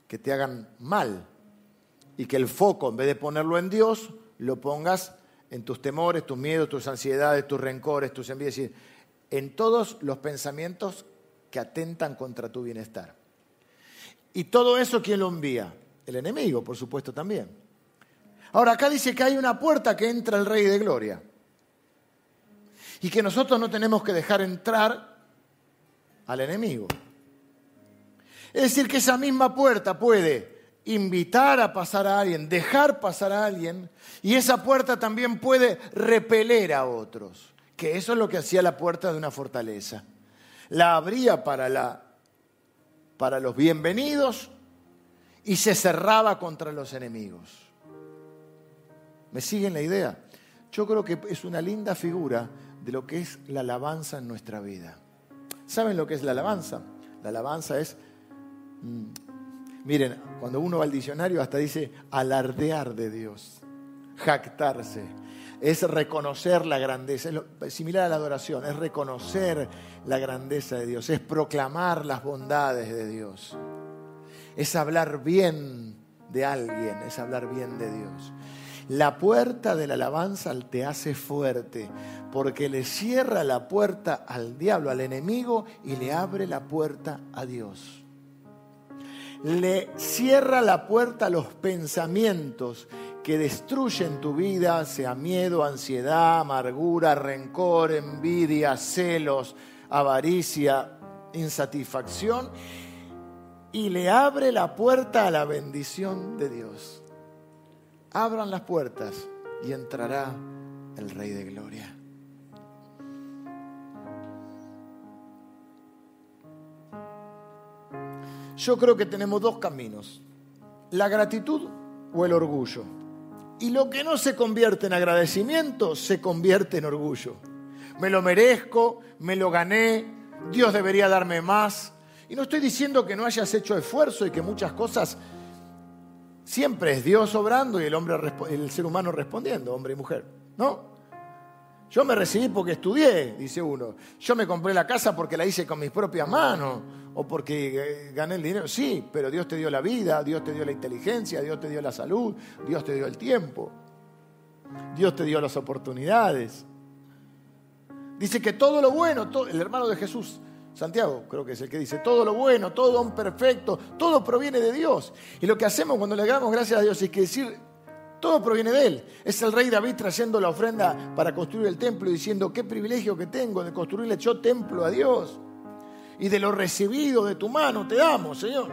que te hagan mal y que el foco, en vez de ponerlo en Dios, lo pongas en tus temores, tus miedos, tus ansiedades, tus rencores, tus envidias, en todos los pensamientos que atentan contra tu bienestar. Y todo eso, ¿quién lo envía? El enemigo, por supuesto, también. Ahora, acá dice que hay una puerta que entra el Rey de Gloria. Y que nosotros no tenemos que dejar entrar al enemigo. Es decir, que esa misma puerta puede invitar a pasar a alguien, dejar pasar a alguien, y esa puerta también puede repeler a otros, que eso es lo que hacía la puerta de una fortaleza. La abría para, la, para los bienvenidos y se cerraba contra los enemigos. ¿Me siguen la idea? Yo creo que es una linda figura de lo que es la alabanza en nuestra vida. ¿Saben lo que es la alabanza? La alabanza es, mm, miren, cuando uno va al diccionario hasta dice alardear de Dios, jactarse, es reconocer la grandeza, es similar a la adoración, es reconocer la grandeza de Dios, es proclamar las bondades de Dios, es hablar bien de alguien, es hablar bien de Dios. La puerta de la alabanza te hace fuerte, porque le cierra la puerta al diablo, al enemigo, y le abre la puerta a Dios. Le cierra la puerta a los pensamientos que destruyen tu vida, sea miedo, ansiedad, amargura, rencor, envidia, celos, avaricia, insatisfacción, y le abre la puerta a la bendición de Dios. Abran las puertas y entrará el Rey de Gloria. Yo creo que tenemos dos caminos, la gratitud o el orgullo. Y lo que no se convierte en agradecimiento se convierte en orgullo. Me lo merezco, me lo gané, Dios debería darme más. Y no estoy diciendo que no hayas hecho esfuerzo y que muchas cosas siempre es Dios obrando y el hombre el ser humano respondiendo, hombre y mujer, ¿no? Yo me recibí porque estudié, dice uno. Yo me compré la casa porque la hice con mis propias manos o porque eh, gané el dinero. Sí, pero Dios te dio la vida, Dios te dio la inteligencia, Dios te dio la salud, Dios te dio el tiempo, Dios te dio las oportunidades. Dice que todo lo bueno, el hermano de Jesús, Santiago creo que es el que dice, todo lo bueno, todo don perfecto, todo proviene de Dios. Y lo que hacemos cuando le damos gracias a Dios es que decir, todo proviene de Él. Es el rey David trayendo la ofrenda para construir el templo y diciendo, qué privilegio que tengo de construirle yo templo a Dios. Y de lo recibido de tu mano te damos, Señor.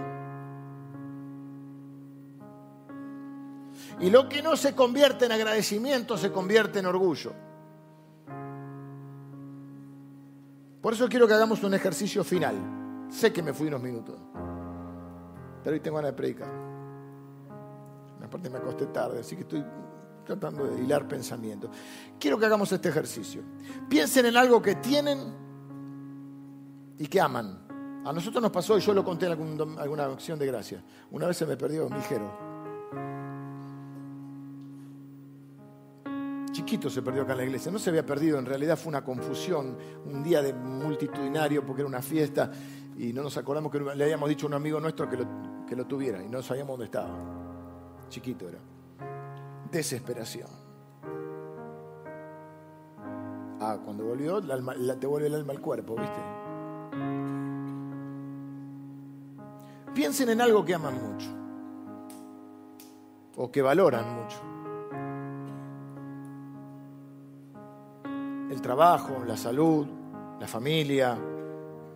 Y lo que no se convierte en agradecimiento se convierte en orgullo. Por eso quiero que hagamos un ejercicio final. Sé que me fui unos minutos, pero hoy tengo ganas de predicar. Aparte me acosté tarde, así que estoy tratando de hilar pensamientos. Quiero que hagamos este ejercicio. Piensen en algo que tienen y que aman. A nosotros nos pasó, y yo lo conté en alguna acción de gracia. Una vez se me perdió mi hijero. Chiquito se perdió acá en la iglesia. No se había perdido, en realidad fue una confusión. Un día de multitudinario porque era una fiesta y no nos acordamos que le habíamos dicho a un amigo nuestro que lo tuviera y no sabíamos dónde estaba. Chiquito era. Desesperación. Ah, cuando volvió, te vuelve el alma al cuerpo, ¿viste? Piensen en algo que aman mucho o que valoran mucho. El trabajo, la salud, la familia,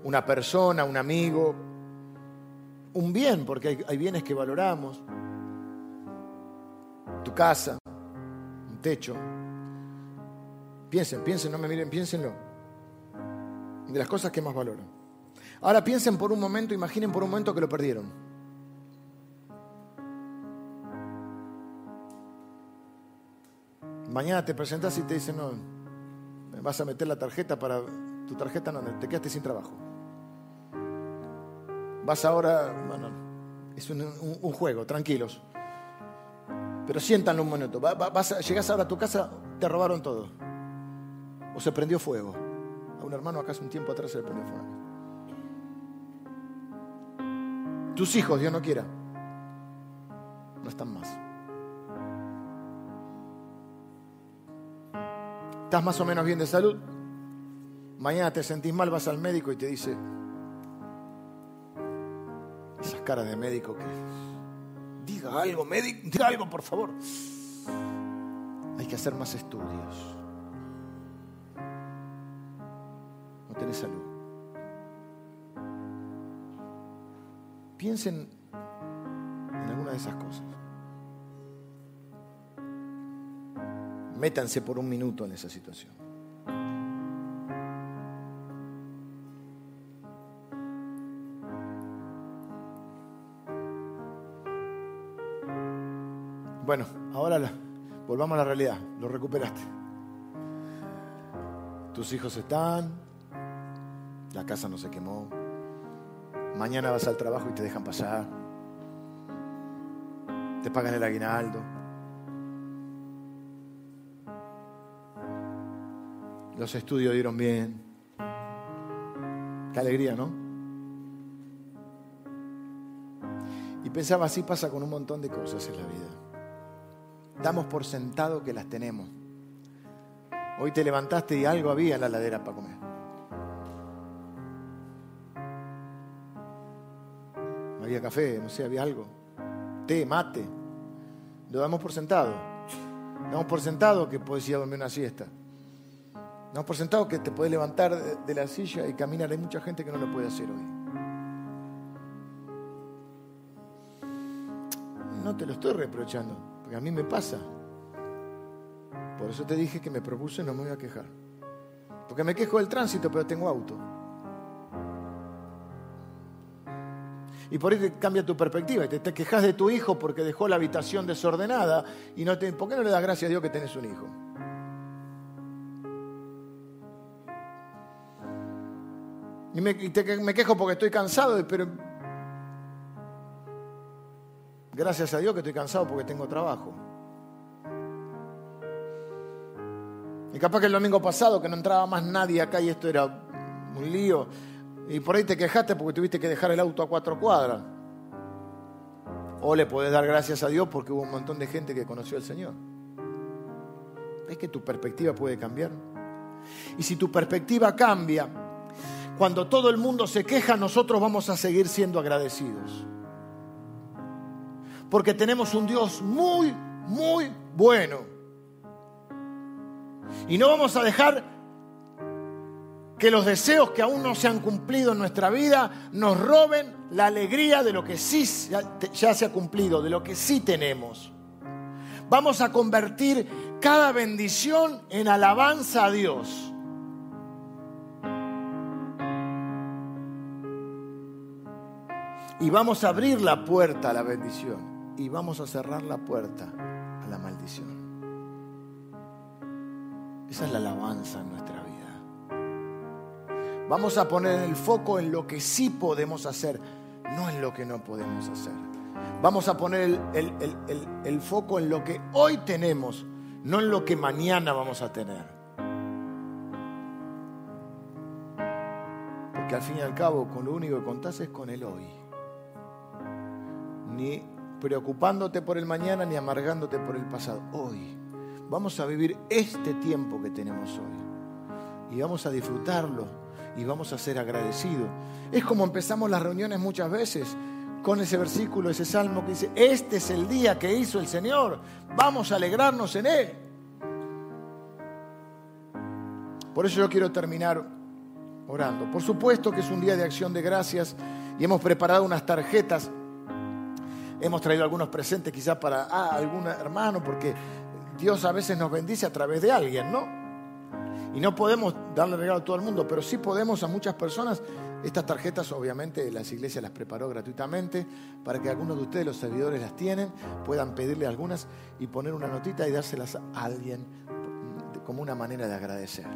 una persona, un amigo, un bien, porque hay bienes que valoramos tu casa, un techo. Piensen, piensen, no me miren, piénsenlo. De las cosas que más valoran. Ahora piensen por un momento, imaginen por un momento que lo perdieron. Mañana te presentas y te dicen, no, vas a meter la tarjeta para... Tu tarjeta no, te quedaste sin trabajo. Vas ahora, bueno, es un juego, tranquilos. Pero siéntanlo un minuto. Vas, llegás ahora a tu casa, te robaron todo. O se prendió fuego. A un hermano acá hace un tiempo atrás se le prendió fuego. Tus hijos, Dios no quiera, no están más. Estás más o menos bien de salud. Mañana te sentís mal, vas al médico y te dice, esas caras de médico que Diga algo, médico, diga algo, por favor. Hay que hacer más estudios. No tenés salud. Piensen en alguna de esas cosas. Métanse por un minuto en esa situación. Bueno, ahora volvamos a la realidad. Lo recuperaste. Tus hijos están, La casa no se quemó. Mañana vas al trabajo y te dejan pasar. Te pagan el aguinaldo. Los estudios dieron bien. Qué alegría, ¿no? Y pensaba, así pasa con un montón de cosas en la vida. Damos por sentado que las tenemos. Hoy te levantaste y algo había en la ladera para comer. había café, no sé, había algo. Té, mate. Lo damos por sentado. Damos por sentado que puedes ir a dormir una siesta. Damos por sentado que te puedes levantar de la silla y caminar. Hay mucha gente que no lo puede hacer hoy. No te lo estoy reprochando, a mí me pasa. Por eso te dije que me propuse no me voy a quejar. Porque me quejo del tránsito, pero tengo auto. Y por ahí cambia tu perspectiva te, te, quejas de tu hijo porque dejó la habitación desordenada y no te, ¿por qué no le das gracias a Dios que tenés un hijo? Y me quejo porque estoy cansado, pero gracias a Dios que estoy cansado porque tengo trabajo. Y capaz que el domingo pasado que no entraba más nadie acá y esto era un lío, y por ahí te quejaste porque tuviste que dejar el auto a cuatro cuadras. O le podés dar gracias a Dios porque hubo un montón de gente que conoció al Señor. ¿Ves que tu perspectiva puede cambiar? Y si tu perspectiva cambia, cuando todo el mundo se queja, nosotros vamos a seguir siendo agradecidos. Porque tenemos un Dios muy, muy bueno. Y no vamos a dejar que los deseos que aún no se han cumplido en nuestra vida nos roben la alegría de lo que sí ya se ha cumplido, de lo que sí tenemos. Vamos a convertir cada bendición en alabanza a Dios. Y vamos a abrir la puerta a la bendición y vamos a cerrar la puerta a la maldición. Esa es la alabanza en nuestra vida. Vamos a poner el foco en lo que sí podemos hacer, no en lo que no podemos hacer. Vamos a poner el, foco en lo que hoy tenemos, no en lo que mañana vamos a tener. Porque al fin y al cabo, con lo único que contás es con el hoy. Ni preocupándote por el mañana ni amargándote por el pasado. Hoy. Vamos a vivir este tiempo que tenemos hoy. Y vamos a disfrutarlo y vamos a ser agradecidos. Es como empezamos las reuniones muchas veces con ese versículo, ese salmo que dice, este es el día que hizo el Señor, vamos a alegrarnos en Él. Por eso yo quiero terminar orando. Por supuesto que es un día de acción de gracias y hemos preparado unas tarjetas. Hemos traído algunos presentes quizás para ah, algún hermano, porque Dios a veces nos bendice a través de alguien, ¿no? Y no podemos darle regalo a todo el mundo, pero sí podemos a muchas personas. Estas tarjetas obviamente las iglesias las preparó gratuitamente para que algunos de ustedes, los servidores, las tienen, puedan pedirle algunas y poner una notita y dárselas a alguien como una manera de agradecer.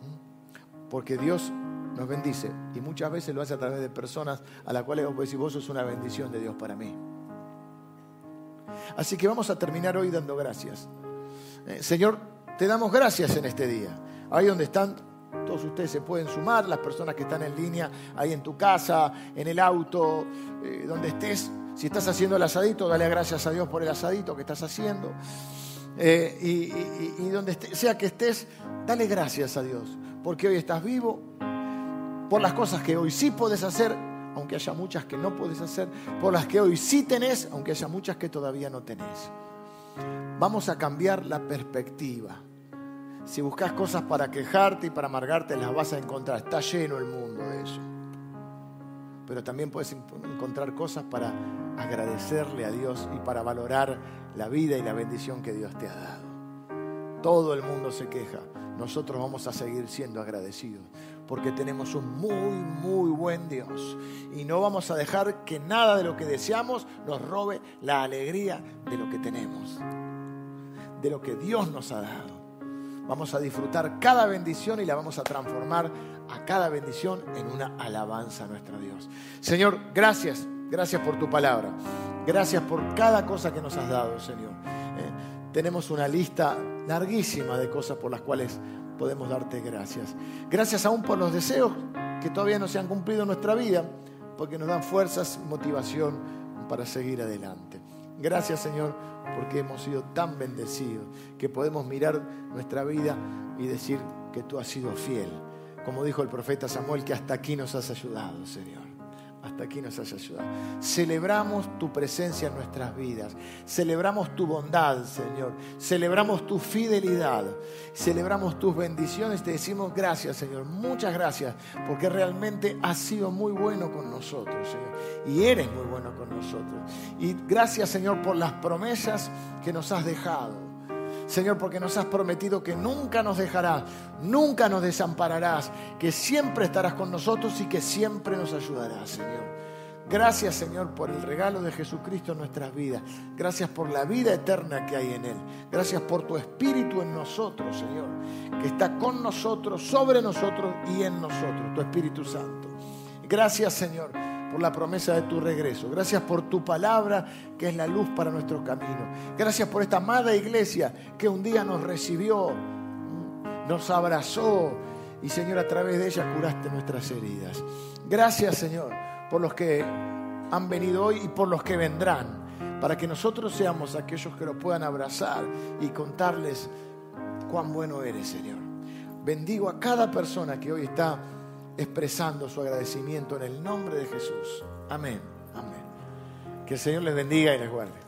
¿Mm? Porque Dios nos bendice y muchas veces lo hace a través de personas a las cuales vos decís, vos sos una bendición de Dios para mí. Así que vamos a terminar hoy dando gracias. Eh, Señor, te damos gracias en este día. Ahí donde están, todos ustedes se pueden sumar, las personas que están en línea, ahí en tu casa, en el auto, eh, donde estés. Si estás haciendo el asadito, dale gracias a Dios por el asadito que estás haciendo. Eh, y, donde sea que estés, dale gracias a Dios, porque hoy estás vivo, por las cosas que hoy sí puedes hacer, aunque haya muchas que no puedes hacer, por las que hoy sí tenés, aunque haya muchas que todavía no tenés. Vamos a cambiar la perspectiva. Si buscas cosas para quejarte y para amargarte, las vas a encontrar. Está lleno el mundo de eso. Pero también puedes encontrar cosas para agradecerle a Dios y para valorar la vida y la bendición que Dios te ha dado. Todo el mundo se queja. Nosotros vamos a seguir siendo agradecidos porque tenemos un muy, muy buen Dios. Y no vamos a dejar que nada de lo que deseamos nos robe la alegría de lo que tenemos, de lo que Dios nos ha dado. Vamos a disfrutar cada bendición y la vamos a transformar a cada bendición en una alabanza a nuestro Dios. Señor, gracias, gracias por tu palabra. Gracias por cada cosa que nos has dado, Señor. Eh, tenemos una lista larguísima de cosas por las cuales podemos darte gracias. Gracias aún por los deseos que todavía no se han cumplido en nuestra vida, porque nos dan fuerzas, motivación para seguir adelante. Gracias Señor, porque hemos sido tan bendecidos que podemos mirar nuestra vida y decir que tú has sido fiel. Como dijo el profeta Samuel, que hasta aquí nos has ayudado, Señor hasta aquí nos has ayudado. Celebramos tu presencia en nuestras vidas. Celebramos tu bondad, Señor. Celebramos tu fidelidad. Celebramos tus bendiciones. Te decimos gracias, Señor. Muchas gracias, porque realmente has sido muy bueno con nosotros, Señor. Y eres muy bueno con nosotros. Y gracias, Señor, por las promesas que nos has dejado. Señor, porque nos has prometido que nunca nos dejarás, nunca nos desampararás, que siempre estarás con nosotros y que siempre nos ayudarás, Señor. Gracias, Señor, por el regalo de Jesucristo en nuestras vidas. Gracias por la vida eterna que hay en Él. Gracias por tu Espíritu en nosotros, Señor, que está con nosotros, sobre nosotros y en nosotros, tu Espíritu Santo. Gracias, Señor por la promesa de tu regreso. Gracias por tu palabra que es la luz para nuestro camino. Gracias por esta amada iglesia que un día nos recibió, nos abrazó y Señor a través de ella curaste nuestras heridas. Gracias Señor por los que han venido hoy y por los que vendrán, para que nosotros seamos aquellos que los puedan abrazar y contarles cuán bueno eres Señor. Bendigo a cada persona que hoy está expresando su agradecimiento en el nombre de Jesús. Amén. Amén. Que el Señor les bendiga y les guarde.